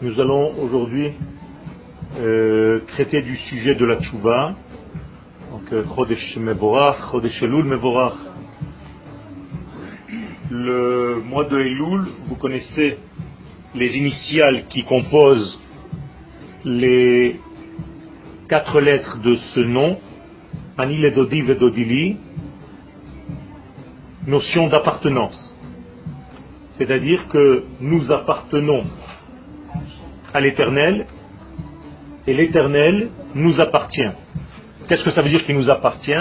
Nous allons aujourd'hui euh, traiter du sujet de la tchouva. Euh, Chodesh Mevorach, Chodesh Elul. Le mois de Elul, vous connaissez les initiales qui composent les quatre lettres de ce nom, Dodi Vedodili, notion d'appartenance. C'est-à-dire que nous appartenons à l'éternel et l'éternel nous appartient. Qu'est-ce que ça veut dire qu'il nous appartient?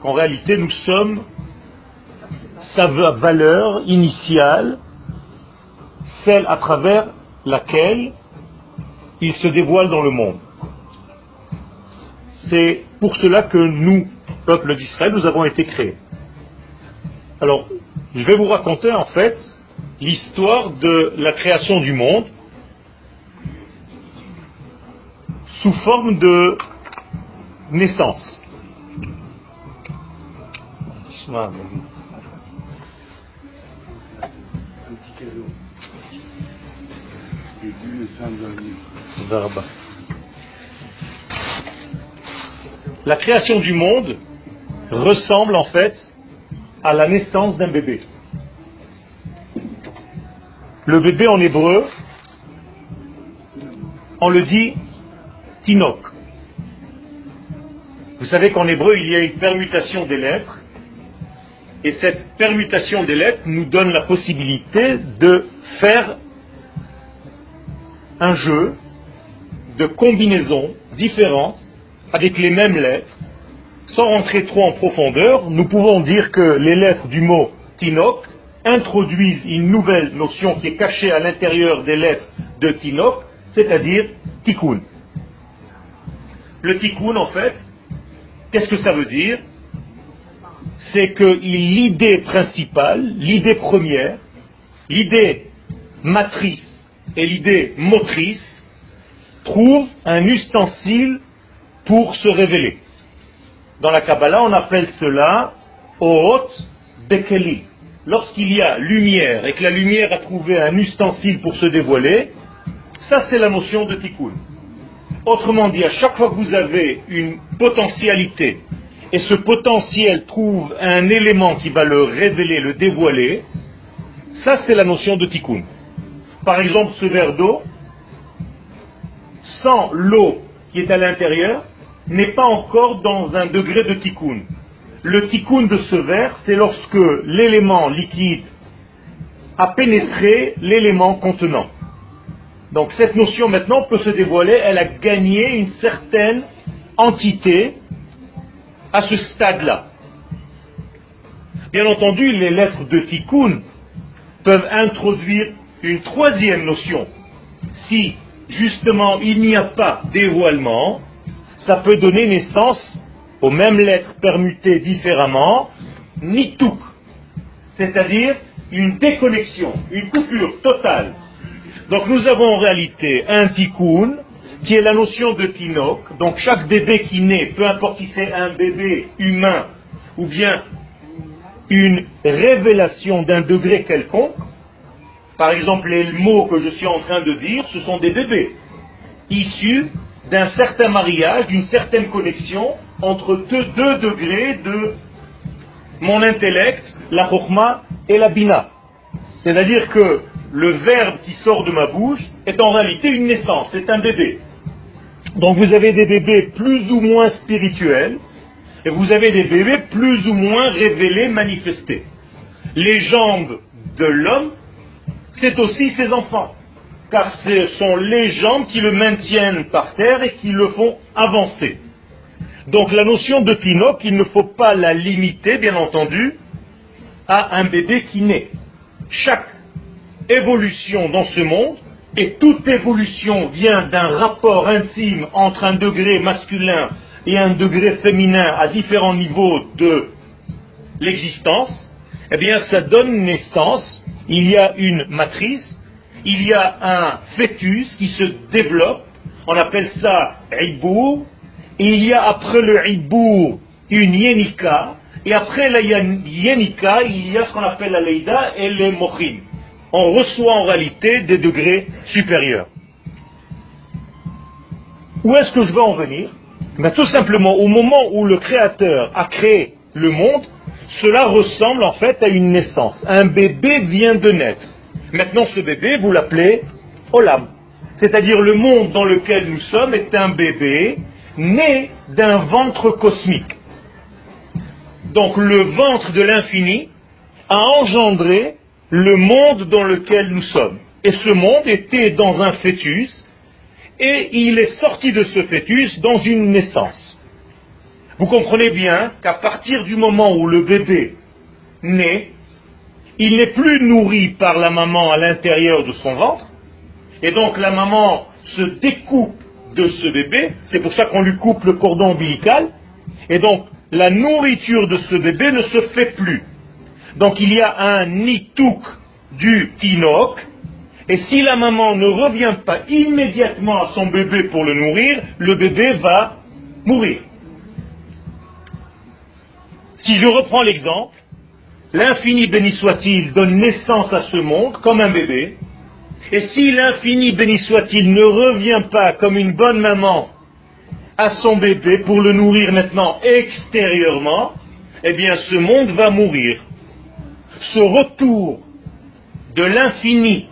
Qu'en réalité nous sommes sa valeur initiale, celle à travers laquelle il se dévoile dans le monde. C'est pour cela que nous, peuple d'Israël, nous avons été créés. Je vais vous raconter en fait l'histoire de la création du monde sous forme de naissance. La création du monde ressemble en fait à la naissance d'un bébé. Le bébé en hébreu, on le dit tinok. Vous savez qu'en hébreu, il y a une permutation des lettres, et cette permutation des lettres nous donne la possibilité de faire un jeu de combinaisons différentes avec les mêmes lettres sans rentrer trop en profondeur, nous pouvons dire que les lettres du mot Tinok introduisent une nouvelle notion qui est cachée à l'intérieur des lettres de Tinok, c'est-à-dire Tikkun. Le Tikkun, en fait, qu'est-ce que ça veut dire? C'est que l'idée principale, l'idée première, l'idée matrice et l'idée motrice trouvent un ustensile pour se révéler. Dans la Kabbalah, on appelle cela Oot Bekeli. Lorsqu'il y a lumière et que la lumière a trouvé un ustensile pour se dévoiler, ça c'est la notion de tikkun. Autrement dit, à chaque fois que vous avez une potentialité et ce potentiel trouve un élément qui va le révéler, le dévoiler, ça c'est la notion de tikkun. Par exemple, ce verre d'eau, sans l'eau qui est à l'intérieur, n'est pas encore dans un degré de tikkun. Le tikkun de ce verre, c'est lorsque l'élément liquide a pénétré l'élément contenant. Donc cette notion maintenant peut se dévoiler, elle a gagné une certaine entité à ce stade-là. Bien entendu, les lettres de tikkun peuvent introduire une troisième notion. Si justement il n'y a pas dévoilement, ça peut donner naissance aux mêmes lettres permutées différemment, nituk, c'est-à-dire une déconnexion, une coupure totale. Donc nous avons en réalité un tikkun, qui est la notion de tinok. Donc chaque bébé qui naît, peu importe si c'est un bébé humain ou bien une révélation d'un degré quelconque, par exemple les mots que je suis en train de dire, ce sont des bébés issus d'un certain mariage, d'une certaine connexion entre deux, degrés de mon intellect, la chokma et la bina. C'est-à-dire que le verbe qui sort de ma bouche est en réalité une naissance, c'est un bébé. Donc vous avez des bébés plus ou moins spirituels et vous avez des bébés plus ou moins révélés, manifestés. Les jambes de l'homme, c'est aussi ses enfants car ce sont les jambes qui le maintiennent par terre et qui le font avancer. Donc la notion de Tinoc, il ne faut pas la limiter, bien entendu, à un bébé qui naît. Chaque évolution dans ce monde, et toute évolution vient d'un rapport intime entre un degré masculin et un degré féminin à différents niveaux de l'existence, eh bien ça donne naissance, il y a une matrice, il y a un fœtus qui se développe, on appelle ça Ibour, et il y a après le Ibour une Yenika, Et après la Yenika, il y a ce qu'on appelle la Leïda et les Mochin. On reçoit en réalité des degrés supérieurs. Où est-ce que je veux en venir? Ben, Tout simplement, au moment où le Créateur a créé le monde, cela ressemble en fait à une naissance. Un bébé vient de naître. Maintenant, ce bébé, vous l'appelez Olam. C'est-à-dire le monde dans lequel nous sommes est un bébé né d'un ventre cosmique. Donc le ventre de l'infini a engendré le monde dans lequel nous sommes. Et ce monde était dans un fœtus et il est sorti de ce fœtus dans une naissance. Vous comprenez bien qu'à partir du moment où le bébé naît, il n'est plus nourri par la maman à l'intérieur de son ventre, et donc la maman se découpe de ce bébé, c'est pour ça qu'on lui coupe le cordon ombilical, et donc la nourriture de ce bébé ne se fait plus. Donc il y a un nitouk du tinok, et si la maman ne revient pas immédiatement à son bébé pour le nourrir, le bébé va mourir. Si je reprends l'exemple, l'infini béni soit-il donne naissance à ce monde comme un bébé, et si l'infini béni soit-il ne revient pas comme une bonne maman à son bébé pour le nourrir maintenant extérieurement, eh bien ce monde va mourir. Ce retour de l'infini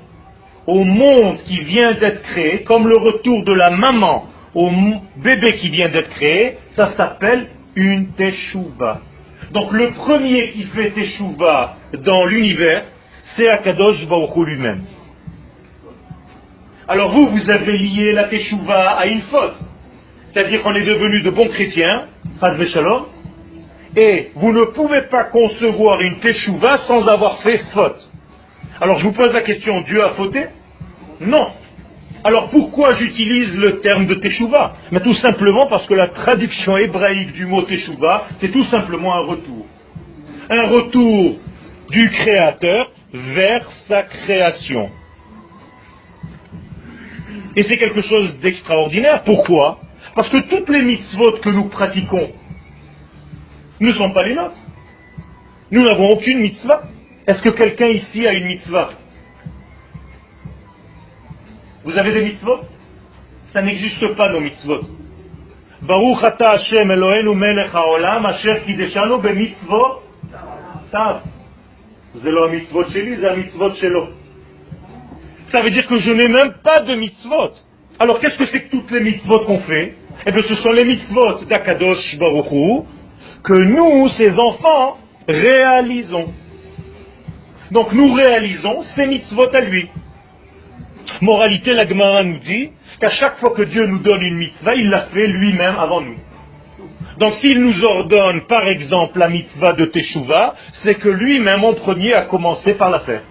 au monde qui vient d'être créé, comme le retour de la maman au bébé qui vient d'être créé, ça s'appelle une teshuva. Donc le premier qui fait teshuva dans l'univers, c'est Akadosh Baruch lui-même. Alors vous, vous avez lié la teshuva à une faute. C'est-à-dire qu'on est devenu de bons chrétiens, shalom, et vous ne pouvez pas concevoir une teshuva sans avoir fait faute. Alors je vous pose la question, Dieu a fauté? Non. Alors pourquoi j'utilise le terme de teshuva? Mais tout simplement parce que la traduction hébraïque du mot teshuva, c'est tout simplement un retour. Un retour du Créateur vers sa création. Et c'est quelque chose d'extraordinaire. Pourquoi? Parce que toutes les mitzvot que nous pratiquons ne sont pas les nôtres. Nous n'avons aucune mitzvah. Est-ce que quelqu'un ici a une mitzvah? Vous avez des mitzvot? Ça n'existe pas nos mitzvot. Baruch ata Hashem Eloheinu melech haolam asher kideshanu b'mitzvot tav. C'est mitzvot. Ça veut dire que je n'ai même pas de mitzvot. Alors qu'est-ce que c'est que toutes les mitzvot qu'on fait? Eh bien ce sont les mitzvot d'Akadosh Baruch que nous, ses enfants, réalisons. Donc nous réalisons ces mitzvot à lui. Moralité, la Gemara nous dit qu'à chaque fois que Dieu nous donne une mitzvah, il l'a fait lui-même avant nous. Donc s'il nous ordonne par exemple la mitzvah de Teshuvah, c'est que lui-même en premier a commencé par la faire.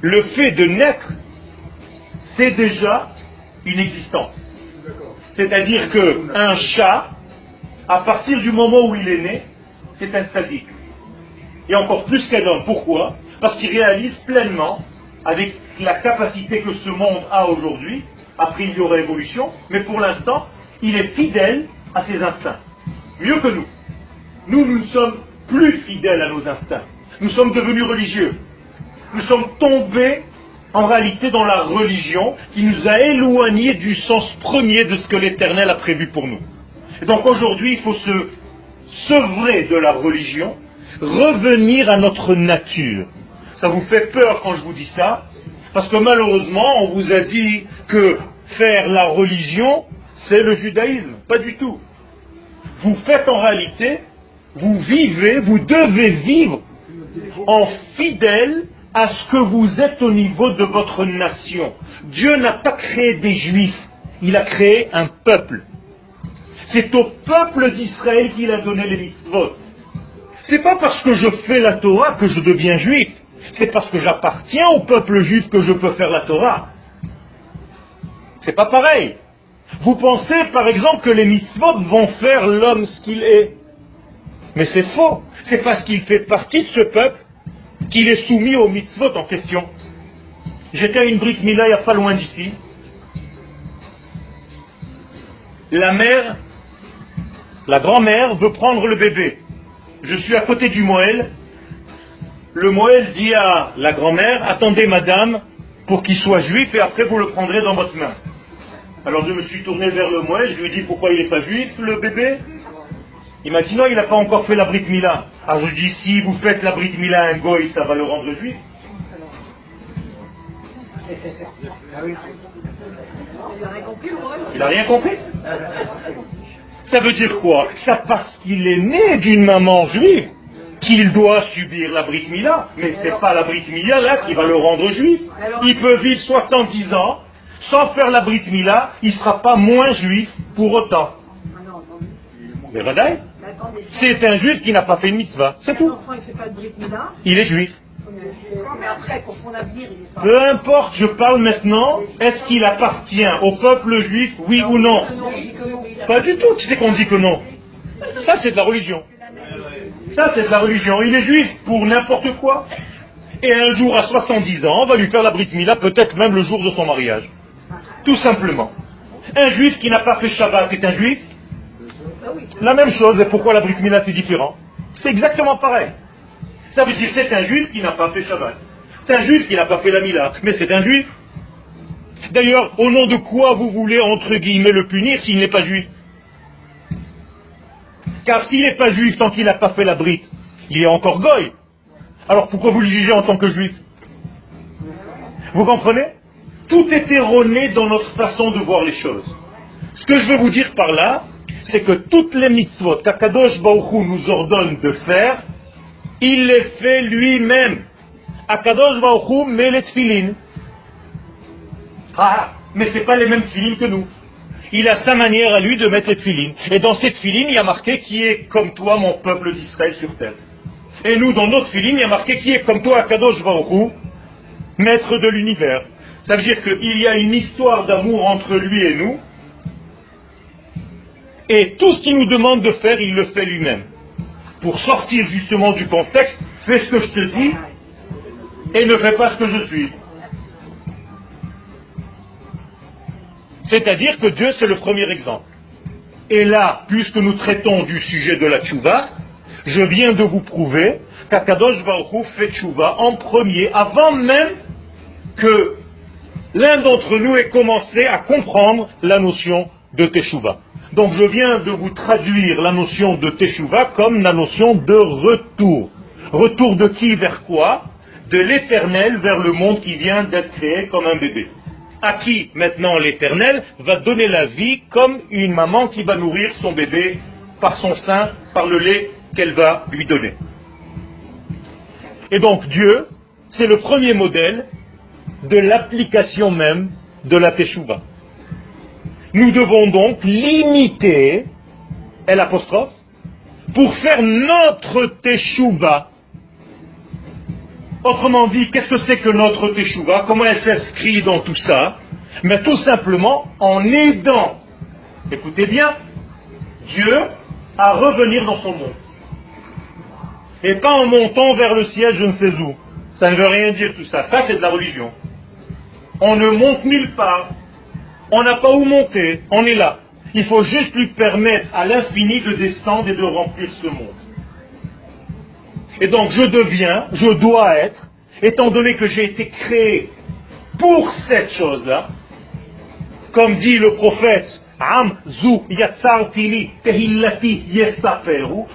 Le fait de naître, c'est déjà une existence. C'est-à-dire qu'un chat, à partir du moment où il est né, c'est un sadique et encore plus qu'un homme. Pourquoi? Parce qu'il réalise pleinement, avec la capacité que ce monde a aujourd'hui, après il y aura évolution, mais pour l'instant, il est fidèle à ses instincts. Mieux que nous. Nous, nous ne sommes plus fidèles à nos instincts. Nous sommes devenus religieux. Nous sommes tombés en réalité dans la religion qui nous a éloignés du sens premier de ce que l'Éternel a prévu pour nous. Donc aujourd'hui, il faut se sevrer de la religion revenir à notre nature. Ça vous fait peur quand je vous dis ça Parce que malheureusement, on vous a dit que faire la religion, c'est le judaïsme. Pas du tout. Vous faites en réalité, vous vivez, vous devez vivre en fidèle à ce que vous êtes au niveau de votre nation. Dieu n'a pas créé des juifs, il a créé un peuple. C'est au peuple d'Israël qu'il a donné les mitzvot. C'est pas parce que je fais la Torah que je deviens juif. C'est parce que j'appartiens au peuple juif que je peux faire la Torah. C'est pas pareil. Vous pensez par exemple que les mitzvot vont faire l'homme ce qu'il est. Mais c'est faux. C'est parce qu'il fait partie de ce peuple qu'il est soumis aux mitzvot en question. J'étais à une brique Mila il pas loin d'ici. La mère La grand-mère veut prendre le bébé. Je suis à côté du Moël. Le Moël dit à la grand-mère, attendez madame pour qu'il soit juif et après vous le prendrez dans votre main. Alors je me suis tourné vers le Moël, je lui ai dit pourquoi il n'est pas juif le bébé Il il n'a pas encore fait la Brit Mila. Alors je dis si vous faites la Brit Mila à un goy, ça va le rendre juif. Il n'a rien compris Ça veut dire quoi? Ça parce qu'il est né d'une maman juive? Qu'il doit subir la Brit Mila, mais ce n'est pas la Brit Mila là qui va le rendre juif. Il peut vivre 70 ans sans faire la Brit Mila, il ne sera pas moins juif pour autant. Mais c'est un juif qui n'a pas fait une mitzvah, c'est tout. Il est juif. Peu importe, je parle maintenant, est-ce qu'il appartient au peuple juif, oui ou non Pas du tout, tu sais qu'on dit que non. Ça, c'est de la religion. Ça, c'est de la religion. Il est juif pour n'importe quoi. Et un jour, à 70 ans, on va lui faire la Brit Mila, peut-être même le jour de son mariage. Tout simplement. Un juif qui n'a pas fait Shabbat est un juif La même chose, et pourquoi la Brit Mila c'est différent? C'est exactement pareil. Ça veut dire c'est un juif qui n'a pas fait Shabbat. C'est un juif qui n'a pas fait la Mila, mais c'est un juif. D'ailleurs, au nom de quoi vous voulez, entre guillemets, le punir s'il n'est pas juif? Car s'il n'est pas juif tant qu'il n'a pas fait la brite, il est encore goy. Alors pourquoi vous le jugez en tant que juif? Vous comprenez? Tout est erroné dans notre façon de voir les choses. Ce que je veux vous dire par là, c'est que toutes les mitzvot qu'Akadosh Baruch nous ordonne de faire, il les fait lui-même. Akadosh Baruch met les tfilines. Ah, mais ce n'est pas les mêmes tfilines que nous. Il a sa manière à lui de mettre les tfilines. Et dans cette filine, il y a marqué qui est comme toi, mon peuple d'Israël sur terre. Et nous, dans notre filine, il y a marqué qui est comme toi, Akadosh Baruch maître de l'univers. Ça veut dire qu'il y a une histoire d'amour entre lui et nous. Et tout ce qu'il nous demande de faire, il le fait lui-même pour sortir justement du contexte, fais ce que je te dis et ne fais pas ce que je suis. C'est-à-dire que Dieu, c'est le premier exemple. Et là, puisque nous traitons du sujet de la tchouva, je viens de vous prouver qu'Akadosh Baruch fait tchouva en premier, avant même que l'un d'entre nous ait commencé à comprendre la notion de teshuva. Donc je viens de vous traduire la notion de Teshuvah comme la notion de retour. Retour de qui vers quoi? De l'éternel vers le monde qui vient d'être créé comme un bébé. À qui maintenant l'éternel va donner la vie comme une maman qui va nourrir son bébé par son sein, par le lait qu'elle va lui donner. Et donc Dieu, c'est le premier modèle de l'application même de la Teshuvah. Nous devons donc limiter, l'apostrophe, pour faire notre teshuva. Autrement dit, qu'est-ce que c'est que notre teshuva? Comment elle s'inscrit dans tout ça? Mais tout simplement en aidant, écoutez bien, Dieu à revenir dans son monde. Et pas en montant vers le ciel je ne sais où. Ça ne veut rien dire tout ça. Ça, c'est de la religion. On ne monte nulle part. On n'a pas où monter, on est là. Il faut juste lui permettre à l'infini de descendre et de remplir ce monde. Et donc je deviens, je dois être, étant donné que j'ai été créé pour cette chose-là, comme dit le prophète, tehillati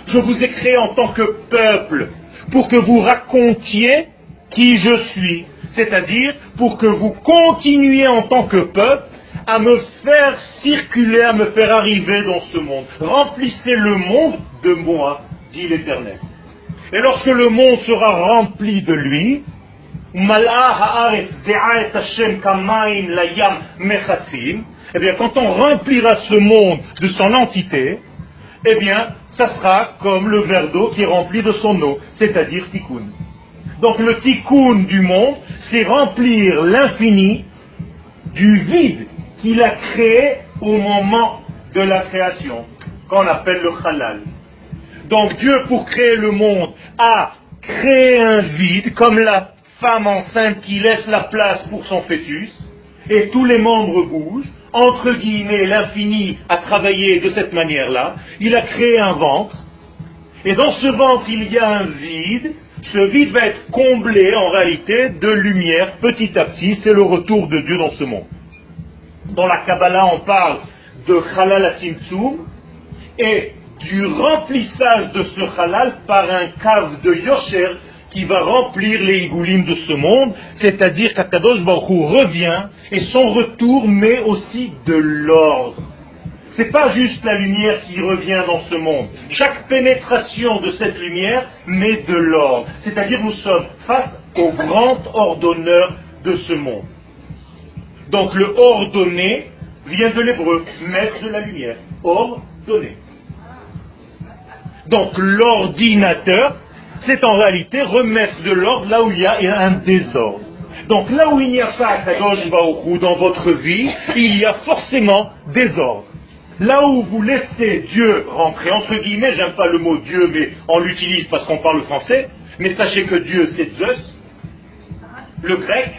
je vous ai créé en tant que peuple pour que vous racontiez qui je suis, c'est-à-dire pour que vous continuiez en tant que peuple à me faire circuler, à me faire arriver dans ce monde. Remplissez le monde de moi, dit l'Éternel. Et lorsque le monde sera rempli de lui, eh bien, quand on remplira ce monde de son entité, eh bien, ça sera comme le verre d'eau qui est rempli de son eau, c'est-à-dire tikkun. Donc le tikkun du monde, c'est remplir l'infini du vide qu'il a créé au moment de la création, qu'on appelle le halal. Donc Dieu, pour créer le monde, a créé un vide, comme la femme enceinte qui laisse la place pour son fœtus, et tous les membres bougent. entre guillemets, l'infini a travaillé de cette manière-là. Il a créé un ventre. Et dans ce ventre, il y a un vide. Ce vide va être comblé en réalité de lumière petit à petit. C'est le retour de Dieu dans ce monde. Dans la Kabbalah, on parle de Halal Atimtsum et du remplissage de ce halal par un cave de Yosher qui va remplir les igoulim de ce monde, c'est-à-dire qu'Akadosh Baruch revient et son retour met aussi de l'ordre. Ce n'est pas juste la lumière qui revient dans ce monde. Chaque pénétration de cette lumière met de l'ordre. C'est-à-dire nous sommes face au grand ordonneur de ce monde. Donc le ordonné vient de l'hébreu, maître de la lumière. Ordonné. Donc l'ordinateur, c'est en réalité remettre de l'ordre là où il y a un désordre. Donc là où il n'y a pas Kadosh dans votre vie, il y a forcément désordre. Là où vous laissez Dieu rentrer, entre guillemets, j'aime pas le mot Dieu, mais on l'utilise parce qu'on parle français, mais sachez que Dieu c'est Zeus, le grec.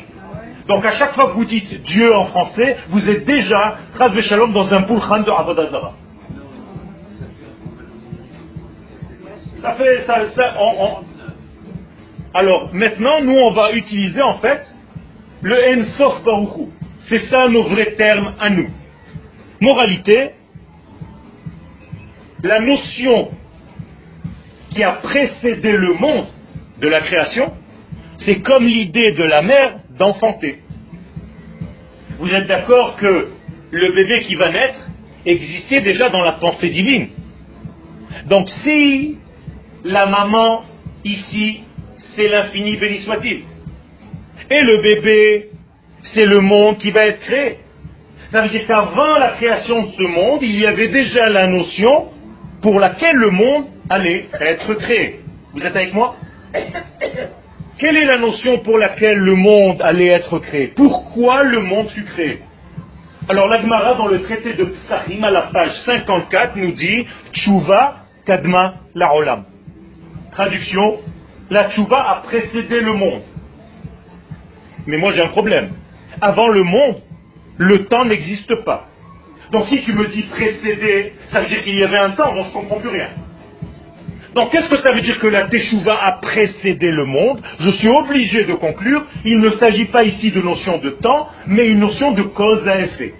Donc à chaque fois que vous dites Dieu en français, vous êtes déjà, Shalom, dans un pulchan de Avodazara. Alors, maintenant, nous, on va utiliser, en fait, le Ensof Baruchou. C'est ça nos vrais termes à nous. Moralité, la notion qui a précédé le monde de la création, c'est comme l'idée de la mère d'enfanter. Vous êtes d'accord que le bébé qui va naître existait déjà dans la pensée divine. Donc si la maman, ici, c'est l'infini, béni soit-il. Et le bébé, c'est le monde qui va être créé. Ça veut dire qu'avant la création de ce monde, il y avait déjà la notion pour laquelle le monde allait être créé. Vous êtes avec moi? Quelle est la notion pour laquelle le monde allait être créé? Pourquoi le monde fut créé? Alors l'Agmara dans le traité de Psachim à la page 54 nous dit Tchouva Kadma Laolam. Traduction, la tchouva a précédé le monde. Mais moi j'ai un problème. Avant le monde, le temps n'existe pas. Donc si tu me dis précédé, ça veut dire qu'il y avait un temps, dont je ne comprends plus rien. Donc qu'est-ce que ça veut dire que la teshuva a précédé le monde? Je suis obligé de conclure, il ne s'agit pas ici de notion de temps, mais une notion de cause à effet.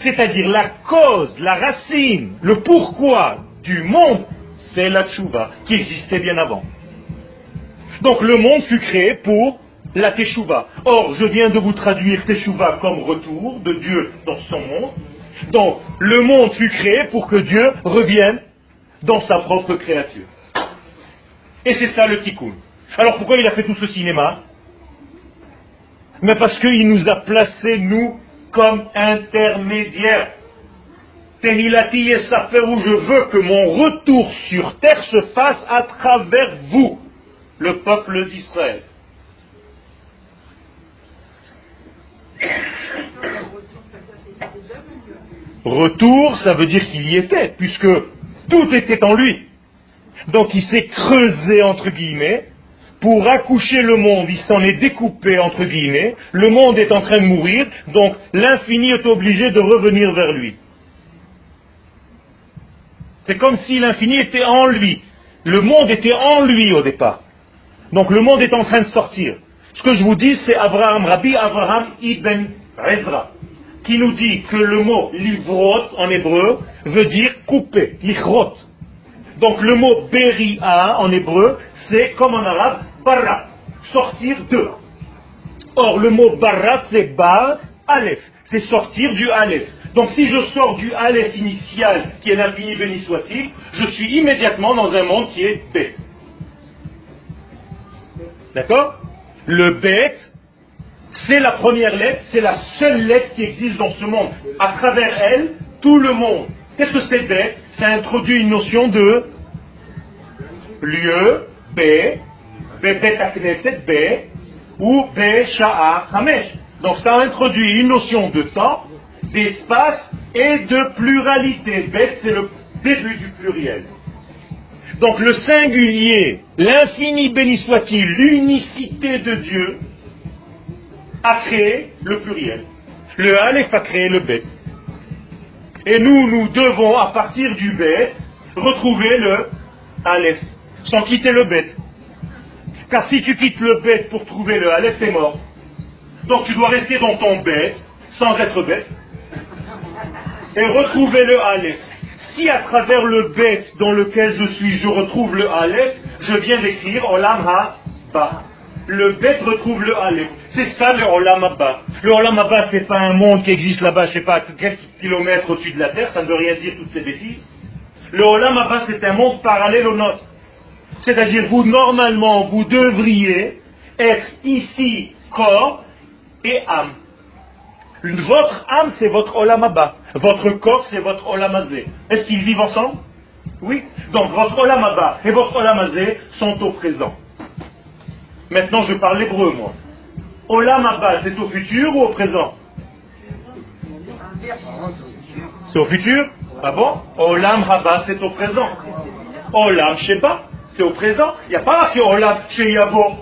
C'est-à-dire la cause, la racine, le pourquoi du monde c'est la tchouva qui existait bien avant. Donc le monde fut créé pour la teshuva. Or, je viens de vous traduire teshuva comme retour de Dieu dans son monde. Donc, le monde fut créé pour que Dieu revienne dans sa propre créature. Et c'est ça le tikkun. Alors pourquoi il a fait tout ce cinéma? Mais parce qu'il nous a placés, nous, comme intermédiaires. Tehilati et où je veux que mon retour sur terre se fasse à travers vous, le peuple d'Israël. Retour, ça veut dire qu'il y était, puisque tout était en lui. Donc il s'est creusé, entre guillemets, pour accoucher le monde, il s'en est découpé, entre guillemets, le monde est en train de mourir, donc l'infini est obligé de revenir vers lui. C'est comme si l'infini était en lui. Le monde était en lui au départ. Donc le monde est en train de sortir. Ce que je vous dis, c'est Abraham, Rabbi Abraham ibn Rezra, qui nous dit que le mot livrot en hébreu veut dire couper, lichrot. Donc le mot beria en hébreu, c'est comme en arabe, bara, sortir de. Or le mot bara, c'est bar, aleph, c'est sortir du aleph. Donc si je sors du Aleph initial, qui est l'infini béni je suis immédiatement dans un monde qui est bête. D'accord? Le bête, c'est la première lettre, c'est la seule lettre qui existe dans ce monde. À travers elle, tout le monde. Qu'est-ce que c'est bête? Ça introduit une notion de lieu, B, B, B, ou B, Sha'a, Hamesh. Donc ça introduit une notion de temps d'espace et de pluralité. Bête, c'est le début du pluriel. Donc le singulier, l'infini béni soit-il, l'unicité de Dieu, a créé le pluriel. Le Aleph a créé le Bet. Et nous, nous devons, à partir du Bet, retrouver le Aleph, sans quitter le Bet. Car si tu quittes le Bet pour trouver le Aleph, t'es mort. Donc tu dois rester dans ton Bet, sans être bête, et retrouver le Aleph. Si à travers le Bet dans lequel je suis, je retrouve le Aleph, je viens d'écrire Olam Ha-Ba le bête retrouve le Aleph. C'est ça le Olam Abba. Le Olam Abba, c'est pas un monde qui existe là-bas, je sais pas, quelques kilomètres au-dessus de la terre, ça ne veut rien dire toutes ces bêtises. Le Olam Abba, c'est un monde parallèle au nôtre. C'est-à-dire, vous, normalement, vous devriez être ici corps et âme. Votre âme, c'est votre Olam Abba. Votre corps, c'est votre Olam Azé. Est-ce qu'ils vivent ensemble Oui. Donc, votre Olam Abba et votre Olam Azé sont au présent. Maintenant, je parle hébreu, moi. Olam Abba, c'est au futur ou au présent C'est au futur Ah bon Olam Abba, c'est au présent. Olam Sheba, c'est au présent. Il n'y a pas marqué Olam Sheyabo.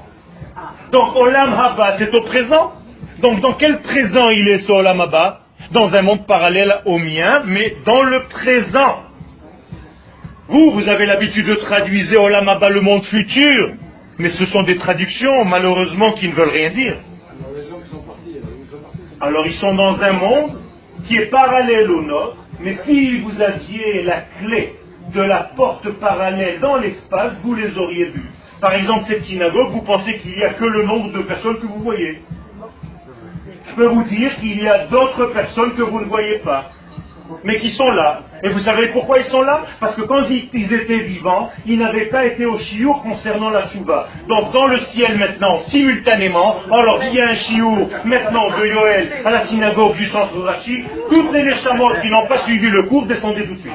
Donc Olam Haba, c'est au présent. Donc dans quel présent il est ce Olam Haba Dans un monde parallèle au mien, mais dans le présent. Vous, vous avez l'habitude de traduire Olam Haba le monde futur. Mais ce sont des traductions, malheureusement, qui ne veulent rien dire. Alors ils sont dans un monde qui est parallèle au nôtre, mais si vous aviez la clé de la porte parallèle dans l'espace, vous les auriez vus. Par exemple, cette synagogue, vous pensez qu'il n'y a que le nombre de personnes que vous voyez. Je peux vous dire qu'il y a d'autres personnes que vous ne voyez pas mais qui sont là. Et vous savez pourquoi ils sont là? Parce que quand ils étaient vivants, ils n'avaient pas été au chiour concernant la chouva. Donc dans le ciel maintenant, simultanément, alors il y a un chiour maintenant de Yoel à la synagogue du centre Rachi, toutes les Neshamot qui n'ont pas suivi le cours descendaient tout de suite.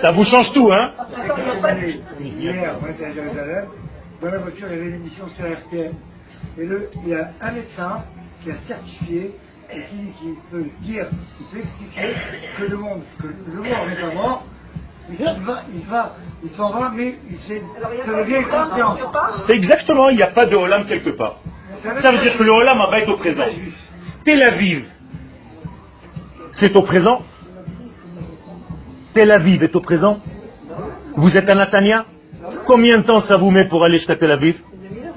Ça vous change tout, hein? Dans la voiture, il y avait une émission sur RTM. Et le, il y a un médecin qui a certifié et qui, peut dire, qui peut expliquer que le monde, que le monde n'est pas mort, il va, il va, il s'en va, mais il ça devient conscience. C'est exactement, il n'y a pas de Olam quelque part. Ça veut dire que le Olam va être au présent. Tel Aviv, c'est au présent. Tel Aviv est au présent. Vous êtes à Natania Combien de temps ça vous met pour aller jusqu'à Tel Aviv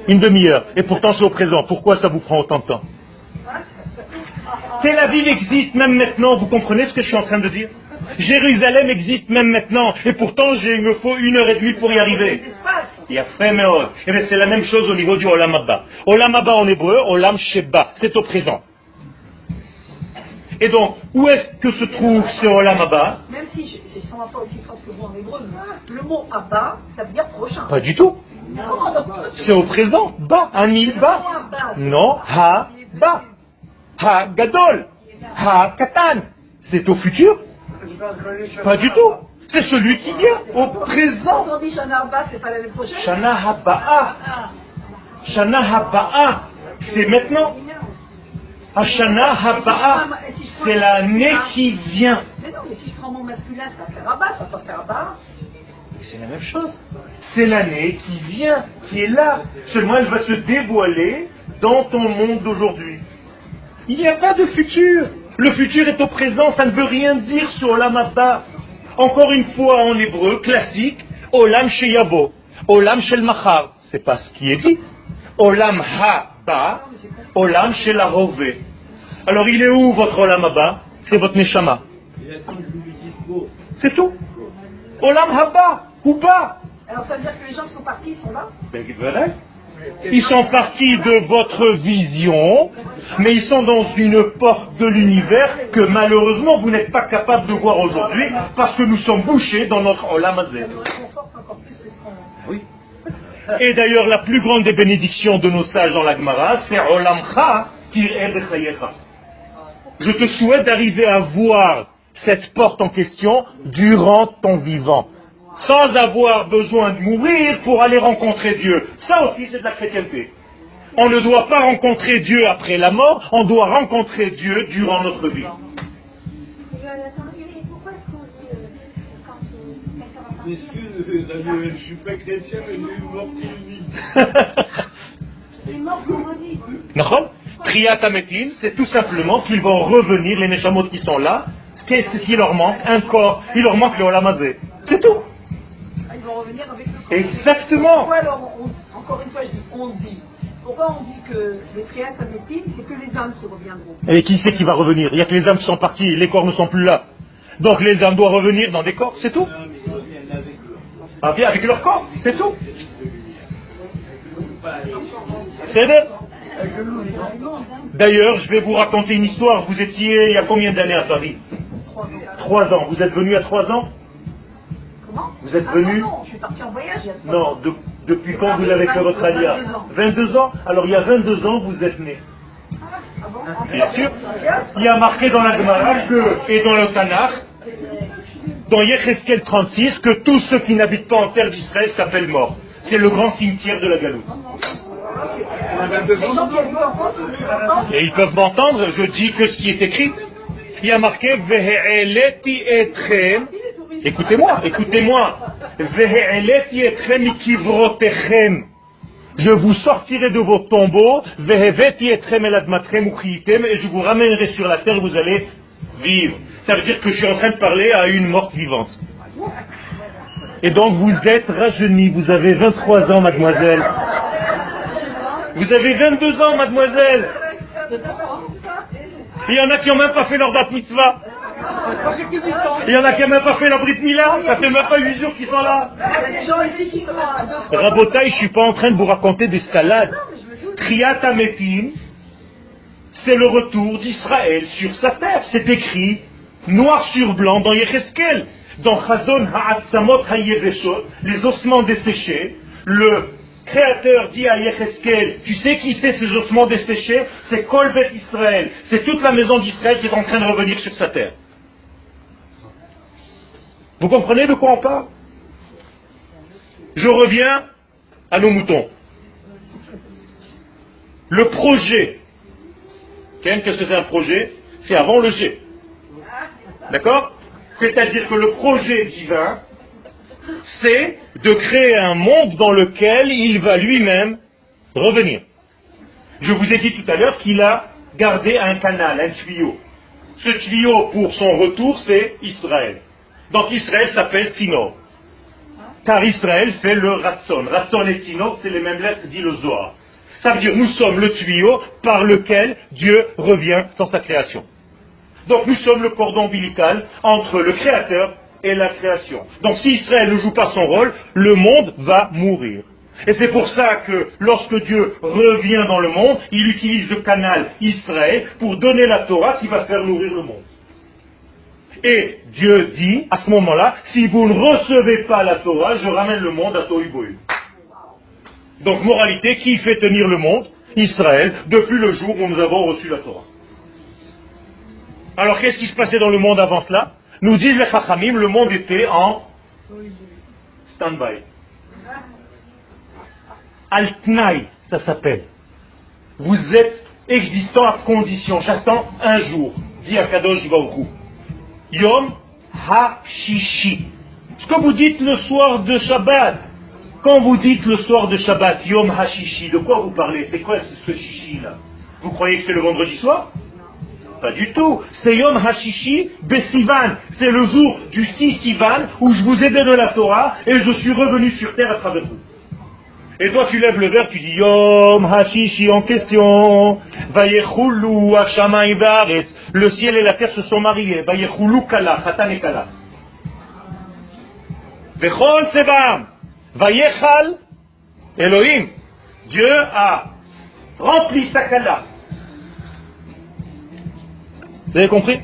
Une demi-heure. Et pourtant c'est au présent. Pourquoi ça vous prend autant de temps Tel Aviv existe même maintenant, vous comprenez ce que je suis en train de dire Jérusalem existe même maintenant, et pourtant il me faut une heure et demie pour y arriver. Il y a fait Et bien c'est la même chose au niveau du Olam Abba. Olam Abba en hébreu, Olam Sheba, c'est au présent. Et donc, où est-ce que se trouve ce Olam Abba Même si je ne pas aussi fort que vous en hébreu, le mot Abba, ça veut dire prochain. Pas du tout. C'est au présent. Ba, un île ba. Non, ha, ba. Ha Gadol, Ha Katan. C'est au futur Pas du tout. C'est celui qui vient, au présent. On dit Shana c'est pas l'année prochaine Shana. Shana c'est maintenant. Ashana Haba'a, c'est l'année qui vient. Mais non, mais si je prends mon masculin, ça fait Rabat, ça peut faire Rabat. C'est la même chose. C'est l'année qui vient, qui est là. Seulement, elle va se dévoiler dans ton monde d'aujourd'hui. Il n'y a pas de futur. Le futur est au présent, ça ne veut rien dire sur Olam Abba. Encore une fois en hébreu, classique, Olam Sheyabo, Olam Shel Machar. C'est pas ce qui est dit. Olam Olam. Alors il est où votre Olam Abba C'est votre Neshama. C'est tout. Olam Haba, ou pas. Alors ça veut dire que les gens qui sont partis, ils sont là? Ben, ils sont partis de votre vision, mais ils sont dans une porte de l'univers que malheureusement vous n'êtes pas capable de voir aujourd'hui parce que nous sommes bouchés dans notre Olam Oui. Et d'ailleurs, la plus grande des bénédictions de nos sages dans l'Agmara, c'est Olamcha Je te souhaite d'arriver à voir cette porte en question durant ton vivant sans avoir besoin de mourir pour aller rencontrer Dieu. Ça aussi, c'est de la chrétienté. On ne doit pas rencontrer Dieu après la mort, on doit rencontrer Dieu durant notre vie. Excuse, Daniel, je suis pas chrétien, mais je suis Triatametin, c'est tout simplement qu'ils vont revenir, les Neshamot qui sont là. Qu'est-ce qui leur manque Un corps. Il leur manque le Olamazé. C'est tout. Ah, ils vont revenir avec le corps. Exactement. Pourquoi alors, on- encore une fois, je dis on dit. Pourquoi on dit que les triatamétines, c'est que les âmes qui reviendront Et qui c'est qui va revenir? Il n'y a que les âmes qui sont parties, les corps ne sont plus là. Donc les âmes doivent revenir dans des corps, c'est tout. Ah bien, avec leur corps, c'est tout. C'est vrai D'ailleurs, je vais vous raconter une histoire. Vous étiez il y a combien d'années à Paris? Trois ans. Vous êtes venu à trois ans? Comment? Vous êtes Ah venu Non, non, je suis parti en voyage il y a trois Non, de- depuis quand vous avez fait votre alliage 22 ans. 22 ans? Alors il y a 22 ans, vous êtes né. Ah bon? Bien sûr. Il y a marqué dans la Gemara que, et dans le Tanakh, dans Yecheskel 36, que tous ceux qui n'habitent pas en terre d'Israël s'appellent morts. C'est le grand cimetière de la Galoute. Et ils peuvent m'entendre, je dis que ce qui est écrit. Il y a marqué. Écoutez-moi, écoutez-moi. Je vous sortirai de vos tombeaux, et je vous ramènerai sur la terre, vous allez vivre. Ça veut dire que je suis en train de parler à une morte vivante. Et donc vous êtes rajeuni, vous avez 23 ans, mademoiselle. Vous avez 22 ans, mademoiselle. Il y en a qui n'ont même pas fait leur bat mitzvah. Il y en a qui n'ont même pas fait la brit mila. Ça fait même pas 8 jours qu'ils sont là. Rabotaï, je suis pas en train de vous raconter des salades. Kriyat Ametim, c'est le retour d'Israël sur sa terre. C'est écrit noir sur blanc dans Yecheskel. Dans Chazon Ha'atzamot Ha'yeveshot, les ossements desséchés, le créateur dit à Yecheskel, tu sais qui c'est ces ossements desséchés C'est Kolbet Israël. C'est toute la maison d'Israël qui est en train de revenir sur sa terre. Vous comprenez de quoi on parle? Je reviens à nos moutons. Le projet. Qu'est-ce que c'est un projet? C'est avant le G. D'accord C'est-à-dire que le projet divin, c'est de créer un monde dans lequel il va lui-même revenir. Je vous ai dit tout à l'heure qu'il a gardé un canal, un tuyau. Ce tuyau, pour son retour, c'est Israël. Donc Israël s'appelle Sinor. Car Israël fait le Ratson. Ratson et Sinor, c'est les mêmes lettres, dit le Zohar. Ça veut dire nous sommes le tuyau par lequel Dieu revient dans sa création. Donc nous sommes le cordon ombilical entre le Créateur et la création. Donc si Israël ne joue pas son rôle, le monde va mourir. Et c'est pour ça que lorsque Dieu revient dans le monde, il utilise le canal Israël pour donner la Torah qui va faire nourrir le monde. Et Dieu dit, à ce moment-là, si vous ne recevez pas la Torah, je ramène le monde à Tohu Donc, moralité, qui fait tenir le monde? Israël, depuis le jour où nous avons reçu la Torah. Alors, qu'est-ce qui se passait dans le monde avant cela? Nous disent les Chachamim, le monde était en stand-by. Altnaï, ça s'appelle. Vous êtes existant à condition. J'attends un jour. Dit à Kadosh Baruch Yom Ha-Shishi. Ce que vous dites le soir de Shabbat. Quand vous dites le soir de Shabbat, Yom Ha-Shishi, de quoi vous parlez? C'est quoi ce chichi là Vous croyez que c'est le vendredi soir? Pas du tout. C'est Yom Ha-Shishi Besivan. C'est le jour du 6 Sivan où je vous ai donné la Torah et je suis revenu sur terre à travers vous. Et toi, tu lèves le verre, tu dis Yom Hashishi en question. Vayechulu Hashamayim Baaretz. Le ciel et la terre se sont mariés. Vayechulu Kala, Chatan et Kala. Vechol Sebam. Vayechal Elohim. Dieu a rempli sa Kala. Vous avez compris?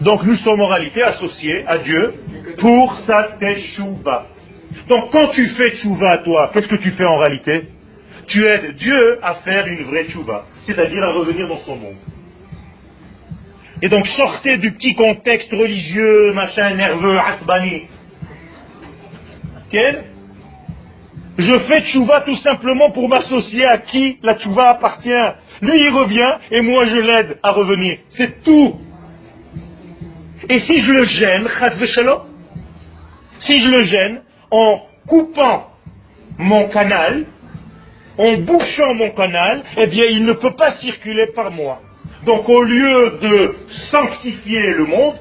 Donc nous sommes en réalité associés à Dieu pour sa teshuva. Donc quand tu fais tchouva à toi, qu'est-ce que tu fais en réalité? Tu aides Dieu à faire une vraie tchouva, c'est-à-dire à revenir dans son monde. Et donc sortez du petit contexte religieux, machin, nerveux, asbani. Quel? Je fais tchouva tout simplement pour m'associer à qui la tchouva appartient. Lui il revient et moi je l'aide à revenir. C'est tout. Et si je le gêne, si je le gêne, en coupant mon canal, en bouchant mon canal, eh bien, il ne peut pas circuler par moi. Donc, au lieu de sanctifier le monde,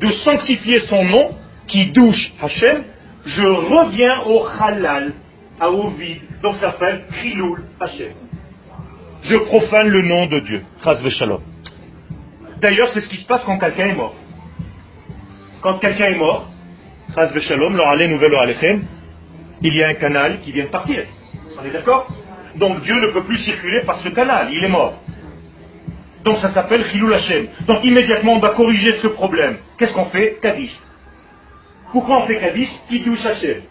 de sanctifier son nom, qui douche Hachem, je reviens au halal, à au vide. Donc, ça s'appelle Kriloul Hachem. Je profane le nom de Dieu. D'ailleurs, c'est ce qui se passe quand quelqu'un est mort. Quand quelqu'un est mort, il y a un canal qui vient de partir. On est d'accord? Donc Dieu ne peut plus circuler par ce canal, il est mort. Donc ça s'appelle Chilou Hashem. Donc immédiatement on va corriger ce problème. Qu'est-ce qu'on fait? Kaddish. Pourquoi on fait Kaddish Kiddush Hashem.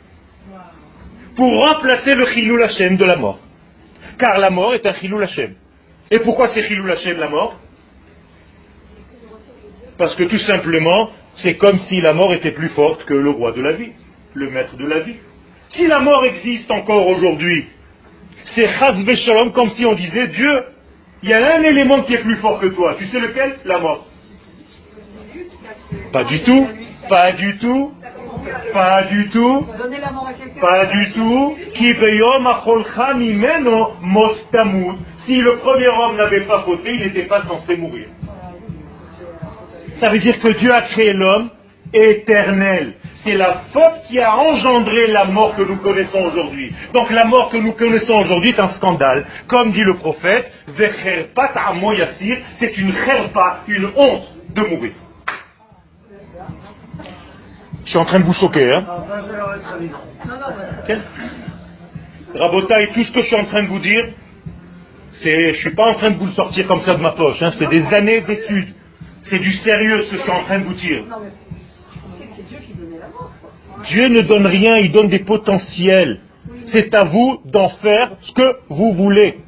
Pour remplacer le Chilou Hashem de la mort. Car la mort est un Chilou Hashem. Et pourquoi c'est Chilou Hashem la mort? Parce que tout simplement, c'est comme si la mort était plus forte que le roi de la vie, le maître de la vie. Si la mort existe encore aujourd'hui, c'est Chazve Shalom comme si on disait Dieu, il y a un élément qui est plus fort que toi. Tu sais lequel? La mort. Pas du tout, pas du tout, pas du tout, pas du tout. Si le premier homme n'avait pas fauté, il n'était pas censé mourir. Ça veut dire que Dieu a créé l'homme éternel. C'est la faute qui a engendré la mort que nous connaissons aujourd'hui. Donc la mort que nous connaissons aujourd'hui est un scandale. Comme dit le prophète, c'est une kherpa, une honte de mourir. Je suis en train de vous choquer, hein tout ce que je suis en train de vous dire, c'est, je suis pas en train de vous le sortir comme ça de ma poche, hein. c'est des années d'études. C'est du sérieux ce que je suis en train de vous dire. Dieu ne donne rien, il donne des potentiels. C'est à vous d'en faire ce que vous voulez.